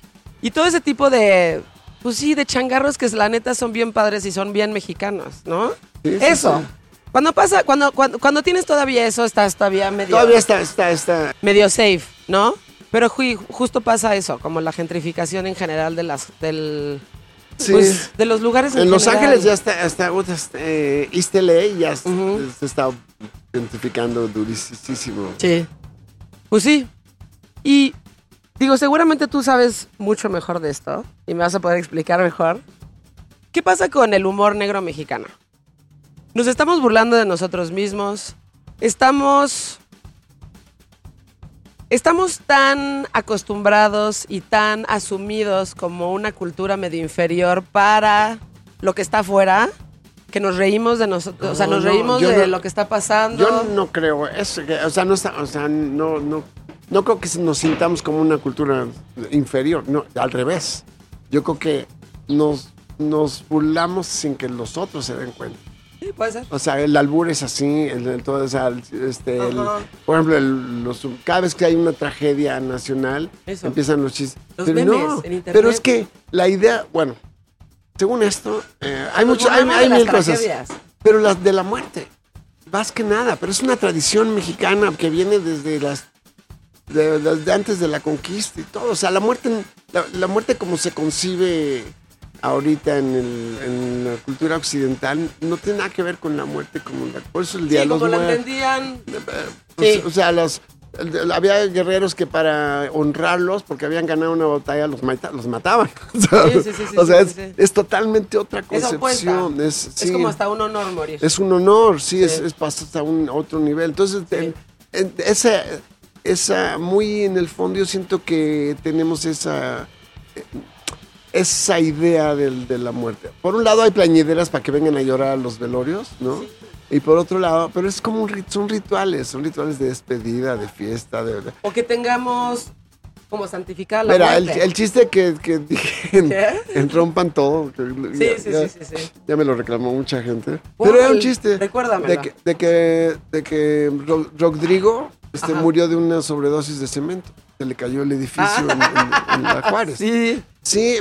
Y todo ese tipo de, pues sí, de changarros que la neta son bien padres y son bien mexicanos, ¿no? Sí, sí, eso. Cuando pasa, cuando, cuando, cuando tienes todavía eso, estás todavía medio, Todavía está, está, está. medio safe, ¿no? Pero ju- justo pasa eso, como la gentrificación en general de las, del, Sí. pues, de los lugares en, en Los general. Ángeles ya está, está eh, East LA ya se está identificando durísimo. Sí. Pues sí. Y digo, seguramente tú sabes mucho mejor de esto y me vas a poder explicar mejor. ¿Qué pasa con el humor negro mexicano? Nos estamos burlando de nosotros mismos. Estamos. Estamos tan acostumbrados y tan asumidos como una cultura medio inferior para lo que está afuera que nos reímos de nosotros. o sea, No, nos no, reímos de no- lo que está pasando. Yo no creo eso, o sea, no está, o sea, no, no, no creo que nos sintamos como una cultura inferior, no, al revés. Yo creo que nos, nos burlamos sin que los otros se den cuenta. Sí, puede ser. O sea, el albur es así, el, el- todo, o sea, el- este, el- por ejemplo, los- cada vez que hay una tragedia nacional, Eso. empiezan los chistes. Los pero memes no, en internet. pero es que la idea, bueno, según esto, eh, hay mucho, hay, mil cosas, pero las de la muerte, más que nada, pero es una tradición mexicana que viene desde las de, antes de la conquista y todo. O sea, la muerte, la, la muerte como se concibe ahorita en, el- en la cultura occidental no tiene nada que ver con la muerte como la, por eso el día Sí, de los como muertos. entendían. Sea- Sí. O sea, los, había guerreros que para honrarlos, porque habían ganado una batalla, los, mata- los mataban. Sí, sí, sí, sí, o sea, es, es totalmente otra concepción. Es, Es como hasta un honor morir. es un honor, sí, Es, es hasta un otro nivel. Entonces, en- en- esa, esa, muy en el fondo, yo siento que tenemos esa, eh, esa idea del- de la muerte. Por un lado, hay plañideras para que vengan a llorar a los velorios, ¿no? Y por otro lado, pero es como un rit- son rituales, son rituales de despedida, de fiesta, de. O que tengamos como santificada la Mira, el, muerte. el chiste que, que dije en, Rompan Todo, que Sí, ya- sí, ya- sí, sí, sí. ya me lo reclamó mucha gente. Pero era un chiste. Recuérdamelo. De que, de que, de que Ro- Rodrigo este, Ajá. murió de una sobredosis de cemento. Se le cayó el edificio en, en- en la Juárez. Sí. Sí.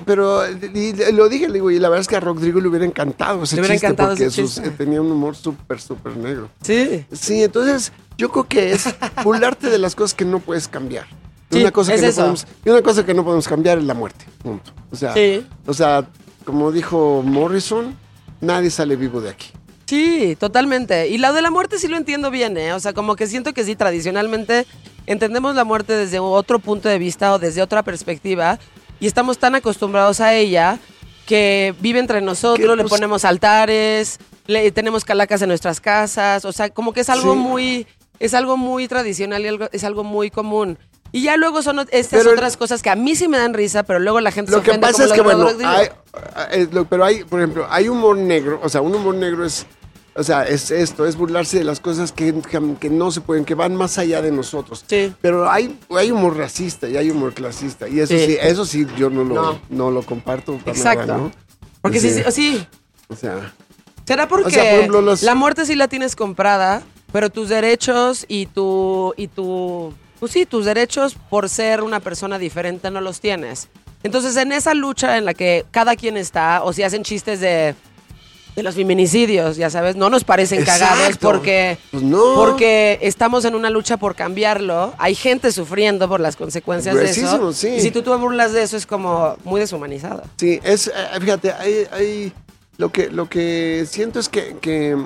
Pero y- y lo dije, le digo, y la verdad es que a Rodrigo le hubiera encantado ese Le hubiera chiste encantado porque ese sus- chiste. tenía un humor súper, súper negro. Sí. Sí, entonces yo creo que es burlarte de las cosas que no puedes cambiar. Y Sí, una cosa es que no eso. podemos, y una cosa que no podemos cambiar es la muerte. Punto. O sea, Sí. o sea, como dijo Morrison, nadie sale vivo de aquí. Sí, totalmente. Y lo de la muerte sí lo entiendo bien, ¿eh? O sea, como que siento que sí, tradicionalmente entendemos la muerte desde otro punto de vista o desde otra perspectiva y estamos tan acostumbrados a ella que vive entre nosotros, Que, le pues- ponemos altares, le tenemos calacas en nuestras casas, o sea, como que es algo Sí. muy es algo muy tradicional y algo, es algo muy común. Y ya luego son estas Pero otras cosas que a mí sí me dan risa, pero luego la gente Lo se que ofende pasa como es lo que, de bueno, Rodrigo. hay, eh, pero hay, por ejemplo, hay humor negro, o sea, un humor negro es, o sea, es esto, es burlarse de las cosas que, que- no se pueden, que van más allá de nosotros. Sí. Pero hay, hay humor racista y hay humor clasista, y eso Sí. sí, eso sí yo no lo, No. no. lo comparto para Exacto. nada, ¿no? Porque sí, Sí. sí, sí, O sea, ¿Será porque O sea, por ejemplo, los- la muerte sí la tienes comprada, pero tus derechos y tu y tu pues sí, tus derechos por ser una persona diferente no los tienes? Entonces, en esa lucha en la que cada quien está o si hacen chistes de de los feminicidios, ya sabes, no nos parecen cagados porque, Pues no. porque estamos en una lucha por cambiarlo. Hay gente sufriendo por las consecuencias de eso. Sí. Y si tú te burlas de eso es como muy deshumanizado. Sí, es, eh, fíjate, hay, hay- lo que lo que siento es que, que,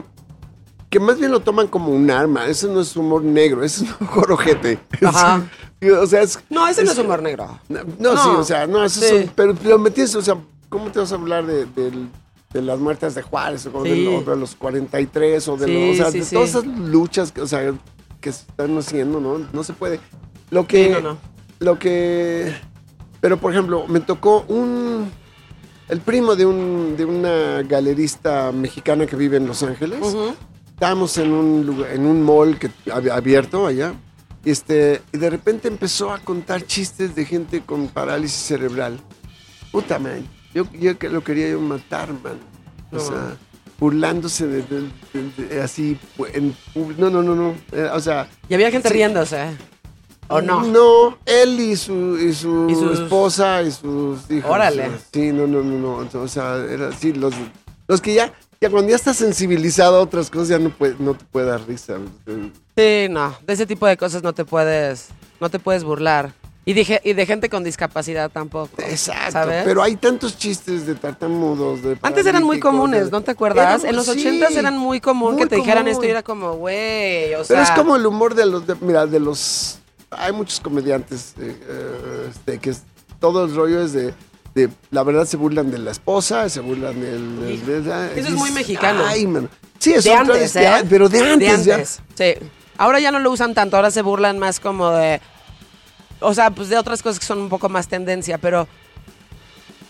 que más bien lo toman como un arma. Eso no es humor negro, eso es humor ojete. Ajá. O sea, es, No, ese no es humor negro. No, no, sí, o sea, no, eso Sí. es un- pero lo metiste, o sea, ¿cómo te vas a hablar de, del- de las muertes de Juárez o, de, Sí. lo- de los 43 o de, Sí, lo- o sea, sí, de todas esas luchas que, o sea, que están haciendo, ¿no? No se puede. Lo que, no, no. lo que, pero por ejemplo, me tocó un, el primo de un, de una galerista mexicana que vive en Los Ángeles. Ujú. Estábamos en un lugar, en un mall que abierto allá. Y este, y de repente empezó a contar chistes de gente con parálisis cerebral. Puta man, yo, yo que lo quería yo matar, man. O No. sea, burlándose de, de- de- de- así en no, no, no, no. Eh, o sea, Y había gente Sí. riéndose. ¿O no? No, él y su, y su Y sus- esposa y sus hijos. Órale. Sí, no, no, no, no. O sea, era así, los, los que ya, ya cuando ya estás sensibilizado a otras cosas ya no, puede, no te puede dar risa. Sí, no. De ese tipo de cosas no te puedes, no te puedes burlar. Y de, ge- y de gente con discapacidad tampoco. Exacto. ¿sabes? Pero hay tantos chistes de tartamudos, de Antes eran muy comunes, de- ¿no te acuerdas? En los sí, ochentas eran muy común muy que te dijeran esto y era como, güey, o Pero sea... es como el humor de los, de- mira, de los, hay muchos comediantes eh, eh, este, que es, todo el rollo es de, de, la verdad se burlan de la esposa, se burlan del... del- de- de- Eso es muy mexicano. Ay, man. Sí, es de antes, de- ¿eh? pero de antes, ya. Sí. Ahora ya no lo usan tanto, ahora se burlan más como de... O sea, pues de otras cosas que son un poco más tendencia, pero...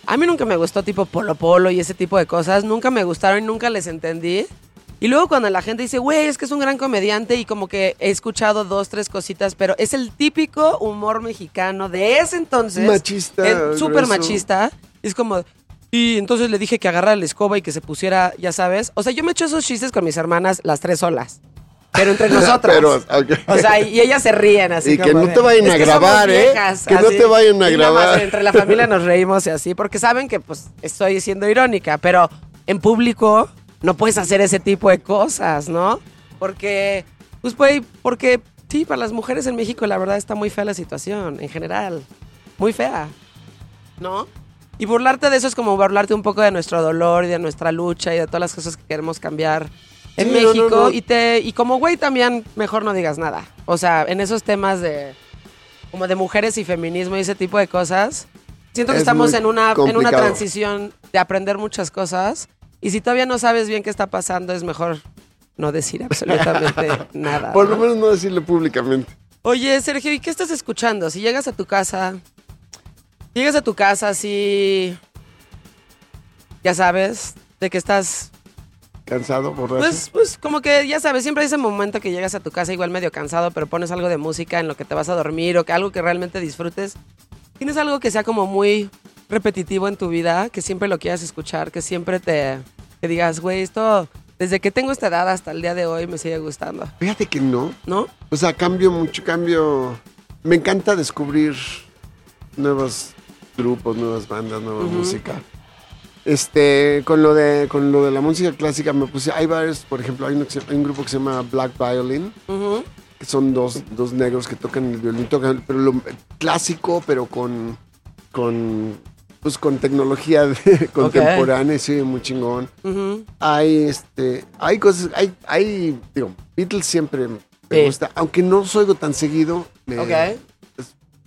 A mí nunca me gustó tipo Polo Polo y ese tipo de cosas. Nunca me gustaron y nunca les entendí. Y luego cuando la gente dice, güey, es que es un gran comediante y como que he escuchado dos, tres cositas, pero es el típico humor mexicano de ese entonces. Machista, Súper machista. Es como, y entonces le dije que agarrara la escoba y que se pusiera, ya sabes. O sea, yo me echo esos chistes con mis hermanas las tres solas. Pero entre nosotras. Pero, ok. O sea, y ellas se ríen así. Y que como no de, te vayan "Es a que grabar, ¿eh? viejas", Que no te vayan a más grabar. entre la familia nos reímos y así, porque saben que pues estoy siendo irónica, pero en público no puedes hacer ese tipo de cosas, ¿no? Porque, pues, güey, porque sí, para las mujeres en México la verdad está muy fea la situación, en general. Muy fea, ¿no? Y burlarte de eso es como burlarte un poco de nuestro dolor y de nuestra lucha y de todas las cosas que queremos cambiar en Sí, no, no, México. no. Y te y como güey también mejor no digas nada. O sea, en esos temas de como de mujeres y feminismo y ese tipo de cosas, siento que Es estamos en una en una transición de aprender muchas cosas y si todavía no sabes bien qué está pasando es mejor no decir absolutamente nada. Por lo ¿no? menos no decirlo públicamente. Oye, Sergio, ¿y qué estás escuchando? Si llegas a tu casa, llegas a tu casa así, ya sabes, de que estás, Cansado, borracho. pues, pues como que ya sabes, siempre hay ese momento que llegas a tu casa igual medio cansado, pero pones algo de música en lo que te vas a dormir o que algo que realmente disfrutes. ¿Tienes algo que sea como muy repetitivo en tu vida, que siempre lo quieras escuchar, que siempre te que digas, güey, esto desde que tengo esta edad hasta el día de hoy me sigue gustando, Fíjate que no. ¿no? O sea, cambio mucho, cambio. Me encanta descubrir nuevos grupos, nuevas bandas, nueva Ujú. música. Este, con lo de con lo de la música clásica me puse, hay varios, por ejemplo, hay, un grupo que se llama Black Violin, que son dos, dos negros que tocan el violín, tocan pero lo clásico, pero con con pues con tecnología de- contemporánea, sí, muy chingón. Hay este, hay cosas, hay, hay, digo, Beatles siempre me Sí. gusta, aunque no os oigo tan seguido. me-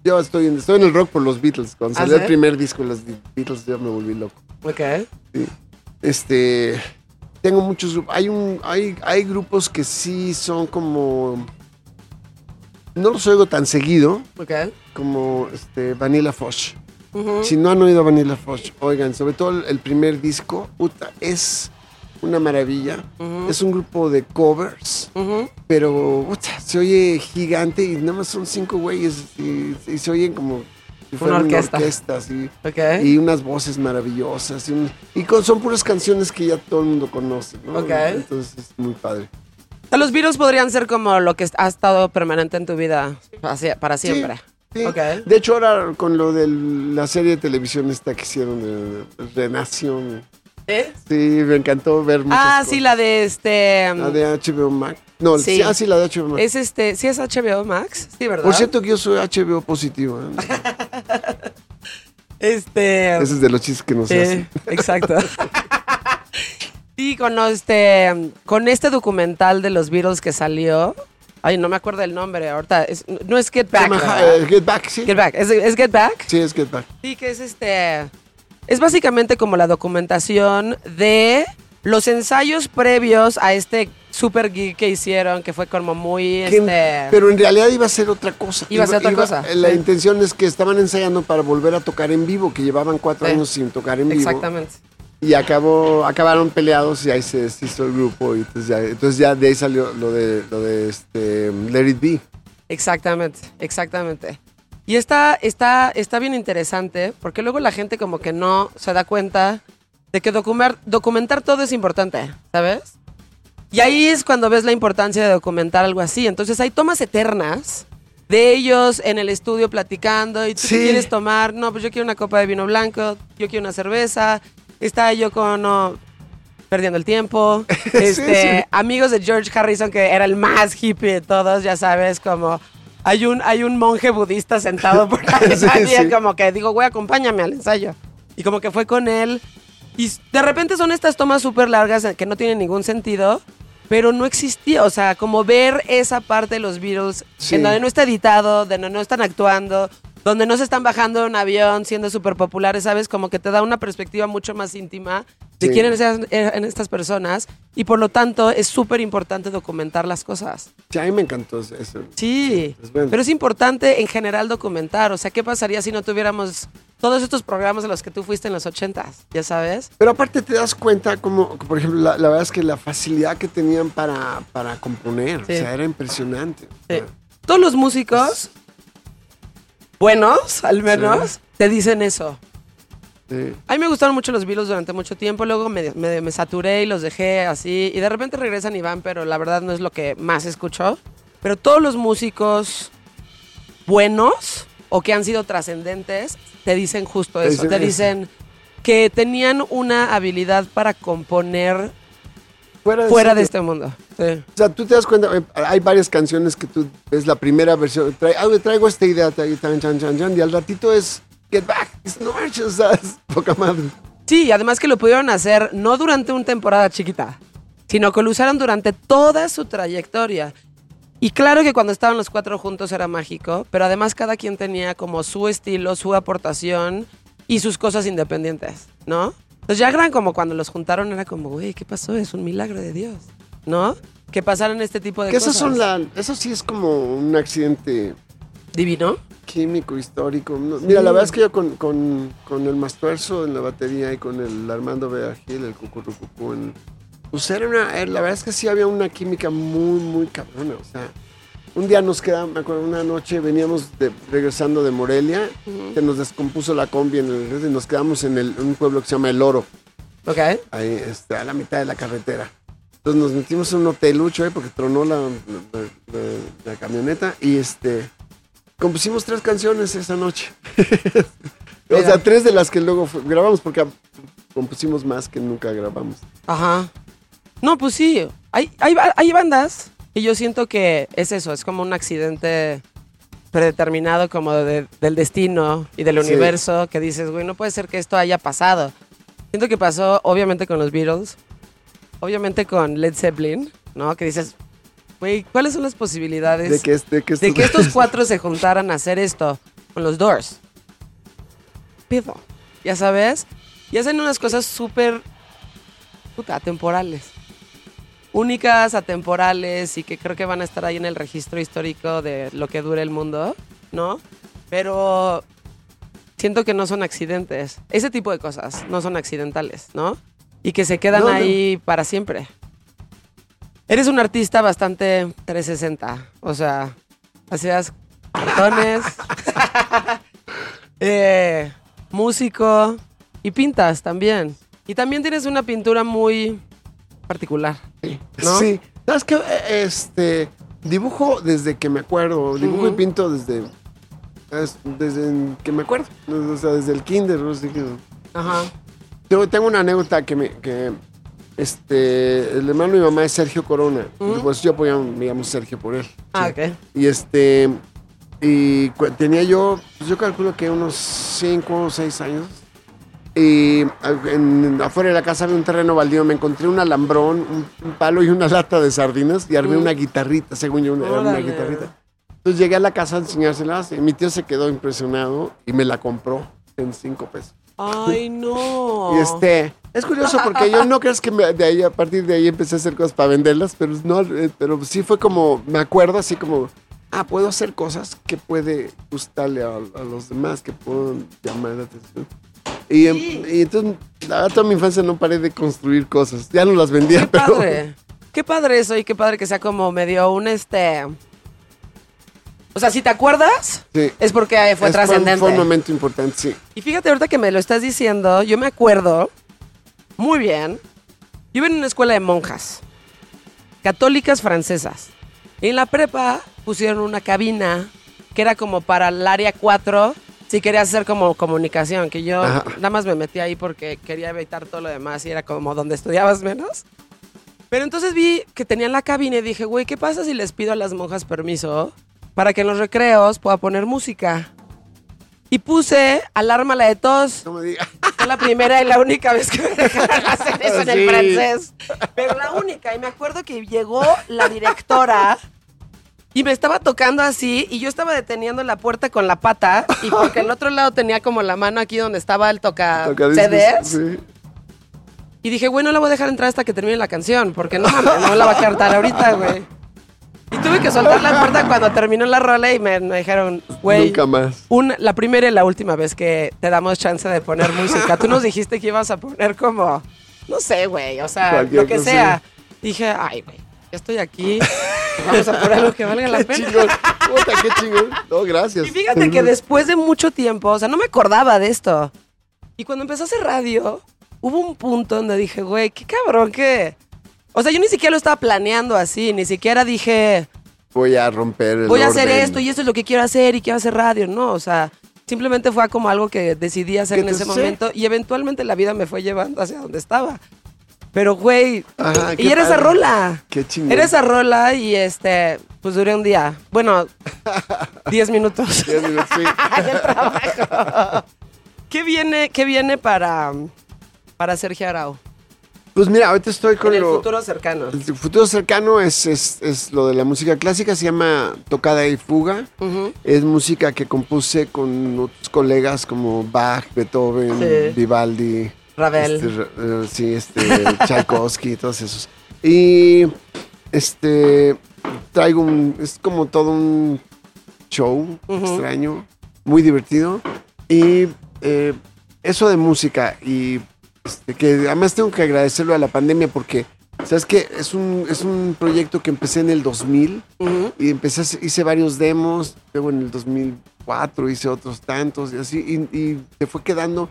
yo estoy en, estoy en el rock por los Beatles. Cuando ¿Ah, salió el primer disco de los Beatles, yo me volví loco. Ok. Sí. Este, tengo muchos grupos. Hay un, hay, hay grupos que sí son como, no los oigo tan seguido Ok. como este Vanilla Fosh. Si no han oído Vanilla Fosh, oigan, sobre todo el, primer disco, puta, es una maravilla. Es un grupo de covers, pero puta, se oye gigante y nada más son cinco güeyes y, y se oyen como fuera una orquesta. orquesta, sí. Ok. Y unas voces maravillosas. Y, un- y con- son puras canciones que ya todo el mundo conoce, ¿no? Ok. Entonces es muy padre. Los virus podrían ser como lo que ha estado permanente en tu vida para siempre. Sí. Ok. De hecho, ahora con lo de la serie de televisión esta que hicieron de Renación, ¿Eh? Sí, me encantó ver muchas Ah, cosas. sí, la de este. La de HBO Max. No, Sí. sí. ah, sí, la de HBO Max. Es este, sí es HBO Max, sí, ¿verdad? Por cierto que yo soy HBO positivo. ¿eh? Este. Ese es de los chistes que no se eh, hacen. exacto. sí, con este, con este documental de los Beatles que salió. Ay, no me acuerdo el nombre ahorita. es- no es Get Back. eh, Get Back, sí. Get Back. ¿Es, es Get Back? Sí, es Get Back. Sí, que es este. Es básicamente como la documentación de los ensayos previos a este super gig que hicieron, que fue como muy. Que- este, Pero en realidad iba a ser otra cosa. Iba a ser otra cosa, La sí. intención es que estaban ensayando para volver a tocar en vivo, que llevaban cuatro Sí. años sin tocar en vivo. Exactamente. Y acabó, acabaron peleados y ahí se deshizo el grupo. Y entonces, ya, entonces ya de ahí salió lo de, lo de este, Let It Be. Exactamente, exactamente. Y está, está, está bien interesante porque luego la gente como que no se da cuenta de que documentar, documentar todo es importante, ¿sabes? Y ahí es cuando ves la importancia de documentar algo así. Entonces hay tomas eternas de ellos en el estudio platicando y tú Sí. quieres tomar, no, pues yo quiero una copa de vino blanco, yo quiero una cerveza, está yo con no, perdiendo el tiempo. Este, sí. amigos de George Harrison que era el más hippie de todos, ya sabes, como hay un hay un monje budista sentado por ahí, Sí, y sí. como que digo, güey, acompáñame al ensayo. Y como que fue con él y de repente son estas tomas súper largas que no tienen ningún sentido, pero no existía. O sea, como ver esa parte de los Beatles Sí. en donde no está editado, donde no están actuando, donde no se están bajando de un avión siendo súper populares, ¿sabes? Como que te da una perspectiva mucho más íntima de Sí. quiénes eran, eran estas personas y por lo tanto es súper importante documentar las cosas. Sí, a mí me encantó eso. Sí, es bueno. pero es importante en general documentar. O sea, ¿qué pasaría si no tuviéramos todos estos programas de los que tú fuiste en los ochentas? Ya sabes. Pero aparte te das cuenta como, por ejemplo, la, la verdad es que la facilidad que tenían para, para componer, Sí. o sea, era impresionante. Sí. Todos los músicos buenos, al menos, te dicen eso. Sí. A mí me gustaron mucho los Beatles durante mucho tiempo, luego me, me- me saturé y los dejé así, y de repente regresan y van, pero la verdad no es lo que más escucho. Pero todos los músicos buenos o que han sido trascendentes te dicen justo Te eso, dicen te dicen que tenían una habilidad para componer Fuera de, fuera de sitio. este mundo. Sí. O sea, tú te das cuenta, eh, hay varias canciones que tú ves la primera versión, trae, ah, traigo esta idea, traigo tan, chan, chan, chan, y al ratito es Get Back, es no manches, o sea, es poca madre. Sí, además que lo pudieron hacer no durante una temporada chiquita, sino que lo usaron durante toda su trayectoria. Y claro que cuando estaban los cuatro juntos era mágico, pero además cada quien tenía como su estilo, su aportación y sus cosas independientes, ¿no? Entonces ya eran como cuando los juntaron, era como, güey, ¿qué pasó? Es un milagro de Dios, ¿no? Que pasaran este tipo de Que cosas. esos son la, eso sí es como un accidente Divino. químico, histórico. No, Mira, la verdad es que yo con, con, con el Mastuerzo en la batería y con el Armando Bea Gil, el Cucurrucucú, en- pues era una, eh, la verdad es que sí había una química muy, muy cabrona. O sea, un día nos quedamos, me acuerdo, una noche veníamos de- regresando de Morelia, se nos descompuso la combi en el, y nos quedamos en, el- en un pueblo que se llama El Oro, Ok. ahí este, a la mitad de la carretera. Entonces nos metimos en un hotelucho ahí porque tronó la, la- la- la camioneta y este compusimos tres canciones esa noche. o sea, tres de las que luego fue- grabamos porque compusimos más que nunca grabamos. Ajá. No, pues sí. Hay, hay, hay bandas y yo siento que es eso, es como un accidente predeterminado como de- del destino y del Sí. universo que dices, güey, no puede ser que esto haya pasado. Siento que pasó obviamente con los Beatles, obviamente con Led Zeppelin, ¿no? Que dices, güey, ¿cuáles son las posibilidades De que, este- que de estos- que estos cuatro se juntaran a hacer esto con los Doors. Pido. Ya sabes. Y hacen unas cosas súper puta, atemporales. Únicas, atemporales y que creo que van a estar ahí en el registro histórico de lo que dure el mundo, ¿no? Pero siento que no son accidentes. Ese tipo de cosas no son accidentales, ¿no? Y que se quedan No, no. ahí para siempre. Eres un artista bastante 360. O sea, hacías cartones, eh, músico y pintas también. Y también tienes una pintura muy particular. ¿No? Sí. ¿Sabes qué? Eh, Este, dibujo desde que me acuerdo, dibujo y pinto desde, es- desde que me acuerdo, o sea, desde el kinder, no sé qué. Ajá. tengo, tengo una anécdota que me. Que, este, el hermano de mi mamá es Sergio Corona. Ujú. Pues yo me llamo Sergio por él. Ah, Sí. ok. Y este. Y tenía yo, pues yo calculo que unos 5 o 6 años. Y a- en- afuera de la casa había un terreno baldío. Me encontré un alambrón, un, un palo y una lata de sardinas. Y armé Mm. una guitarrita, según yo, una, una guitarrita. Entonces llegué a la casa a enseñárselas. Y mi tío se quedó impresionado y me la compró en 5 pesos. Ay, no. Y este, es curioso porque yo no crees que me- de ahí, a partir de ahí empecé a hacer cosas para venderlas, pero no, eh, pero sí fue como, me acuerdo así como, ah, puedo hacer cosas que puede gustarle a, a los demás, que puedan llamar la atención. Y, em, y entonces, la verdad, toda mi infancia no paré de construir cosas. Ya no las vendía, Qué pero... padre. Qué padre eso y qué padre que sea como medio un este. O sea, si te acuerdas, Sí. es porque fue Es- trascendente. fue un momento importante, sí. Y fíjate ahorita que me lo estás diciendo, yo me acuerdo muy bien. Yo iba en una escuela de monjas, católicas francesas. Y en la prepa pusieron una cabina que era como para el área 4, si querías hacer como comunicación, que yo Ajá. nada más me metí ahí porque quería evitar todo lo demás y era como donde estudiabas menos. Pero entonces vi que tenían la cabina y dije, güey, ¿qué pasa si les pido a las monjas permiso para que en los recreos pueda poner música? Y puse alarma la de tos. No me digas. Fue la primera y la única vez que me dejaron hacer eso en el Sí. francés. Pero la única. Y me acuerdo que llegó la directora y me estaba tocando así y yo estaba deteniendo la puerta con la pata y porque el otro lado tenía como la mano aquí donde estaba el toca CDs. sí. Y dije, güey, no la voy a dejar entrar hasta que termine la canción porque no mames, no la va a cantar ahorita, güey. Y tuve que soltar la puerta cuando terminó la rola y me, me dijeron, güey, Nunca más. un- la primera y la última vez que te damos chance de poner música. Tú nos dijiste que ibas a poner como, no sé, güey, o sea, Cualquier lo que sea. Dije, ay, güey, ya estoy aquí, vamos a poner algo que valga la pena. chingón. Puta, qué chingón. No, gracias. Y fíjate que después de mucho tiempo, o sea, no me acordaba de esto. Y cuando empezó a hacer radio, hubo un punto donde dije, güey, qué cabrón que... O sea, yo ni siquiera lo estaba planeando así, ni siquiera dije, Voy a romper el voy a hacer orden. esto y esto es lo que quiero hacer y quiero hacer radio, no, o sea, simplemente fue como algo que decidí hacer ¿Qué en ese sí? momento y eventualmente la vida me fue llevando hacia donde estaba. Pero, güey, Ajá, y qué era esa padre. rola. Qué chingón. Era esa rola y este, pues duré un día. Bueno, 10 minutos. Ya digo, sí. trabajo. ¿Qué viene, qué viene para, para Sergio Arau? Pues mira, ahorita estoy con En el lo... futuro cercano. El futuro cercano es, es, es lo de la música clásica, se llama Tocada y Fuga. Ujú. Es música que compuse con otros colegas como Bach, Beethoven, Sí. Vivaldi, Ravel. este, eh, sí, este, Tchaikovsky, todos esos. Y este traigo un, es como todo un show extraño, muy divertido. Y eh, eso de música y este, que además tengo que agradecerlo a la pandemia porque, ¿sabes qué? Es un, es un proyecto que empecé en el 2000 Ujú. y empecé, hice varios demos, luego en el 2004 hice otros tantos y así, y, y se fue quedando,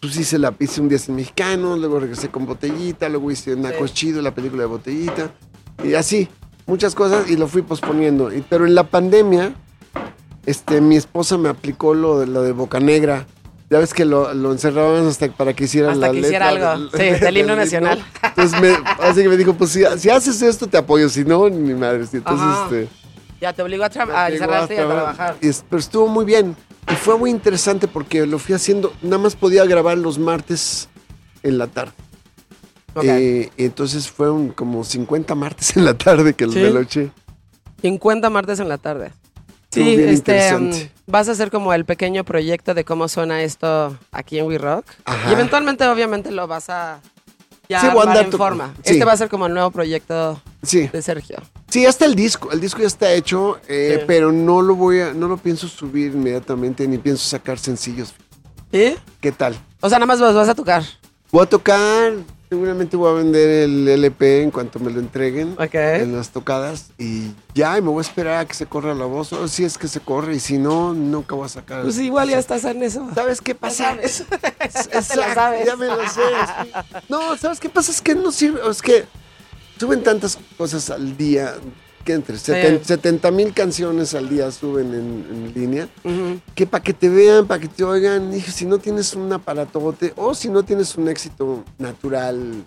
pues hice, la, hice un día sin mexicano, luego regresé con Botellita, luego hice Naco Sí. Chido, la película de Botellita, y así, muchas cosas, y lo fui posponiendo. Y- pero en la pandemia, este, mi esposa me aplicó lo de, lo de Boca Negra. Ya ves que lo, lo encerraban hasta para que hiciera Hasta la que letra. hiciera algo, sí, del himno nacional. Entonces me, así que me dijo, pues si, si haces esto te apoyo, si no, ni madre. Entonces, Ajá. este, Ya te obligó a, tra- a encerrarte y a trabajar. pero estuvo muy bien. Y fue muy interesante porque lo fui haciendo, nada más podía grabar los martes en la tarde. Ok. Eh, y entonces fueron como 50 martes en la tarde que Sí. me lo eché. 50 martes en la tarde. Estuvo Sí, bien este, interesante. mm, vas a hacer como el pequeño proyecto de cómo suena esto aquí en We Rock. Ajá. Y eventualmente, obviamente, lo vas a ya Sí, en forma. sí. Este va a ser como el nuevo proyecto Sí, de Sergio. sí, ya está el disco. El disco ya está hecho, eh, Sí. pero no lo voy a, no lo pienso subir inmediatamente ni pienso sacar sencillos. ¿Sí? ¿Qué tal? O sea, nada más los vas a tocar. Voy a tocar, seguramente voy a vender el LP en cuanto me lo entreguen. Ok. en las tocadas y ya, y me voy a esperar a que se corra la voz, o si es que se corre, y si no, nunca voy a sacar. Pues igual ya estás en eso. ¿Sabes qué Ya pasa? ya te la Exacto, sabes. Ya me lo sé. No, ¿sabes qué pasa? Es que no sirve, es que suben tantas cosas al día que entre Sí. 70 mil canciones al día suben en, en línea, que para que te vean, para que te oigan, dije, si no tienes un aparatote o si no tienes un éxito natural,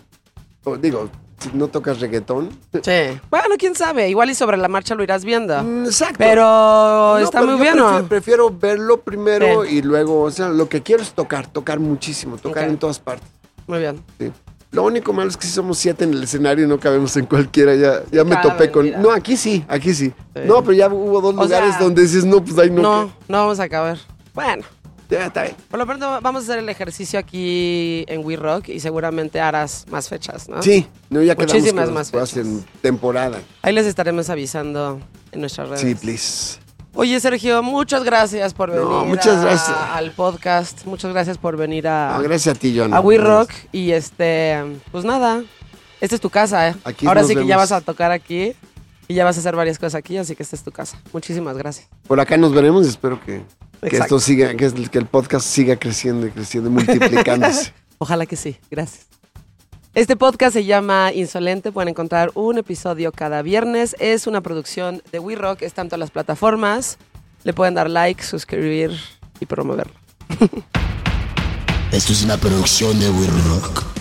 o digo, si no tocas reggaetón. Sí. Bueno, quién sabe. Igual y sobre la marcha lo irás viendo. Mm, Exacto. Pero No, está pero muy bien, prefiero, ¿no? prefiero verlo primero Sí. y luego, o sea, lo que quiero es tocar, tocar muchísimo, tocar Ok. en todas partes. Muy bien. Sí. Lo único malo es que si somos siete en el escenario y no cabemos en cualquiera. Ya, ya me topé con. mira. No, aquí sí, aquí sí. Sí. No, pero ya hubo dos O lugares sea, donde dices, no, pues ahí no. No, no vamos a acabar. Bueno, Ya está bien. por lo pronto vamos a hacer el ejercicio aquí en We Rock y seguramente harás más fechas, ¿no? Sí, no, ya quedamos Muchísimas que más fechas. en temporada. Ahí les estaremos avisando en nuestras redes. Sí, please. Oye, Sergio, muchas gracias por venir No, muchas a- gracias. al podcast. Muchas gracias por venir a, No, gracias a ti, John. a We Rock. Y este, pues nada, esta es tu casa, ¿eh? Aquí Ahora sí que ya vas a tocar aquí y ya vas a hacer varias cosas aquí, así que esta es tu casa. Muchísimas gracias. Por acá nos veremos y espero que, que esto siga, que, que el podcast siga creciendo y creciendo y multiplicándose. Ojalá que sí, gracias. Este podcast se llama Insolente, pueden encontrar un episodio cada viernes. Es una producción de We Rock, está en todas las plataformas. Le pueden dar like, suscribir y promoverlo. Esto es una producción de We Rock.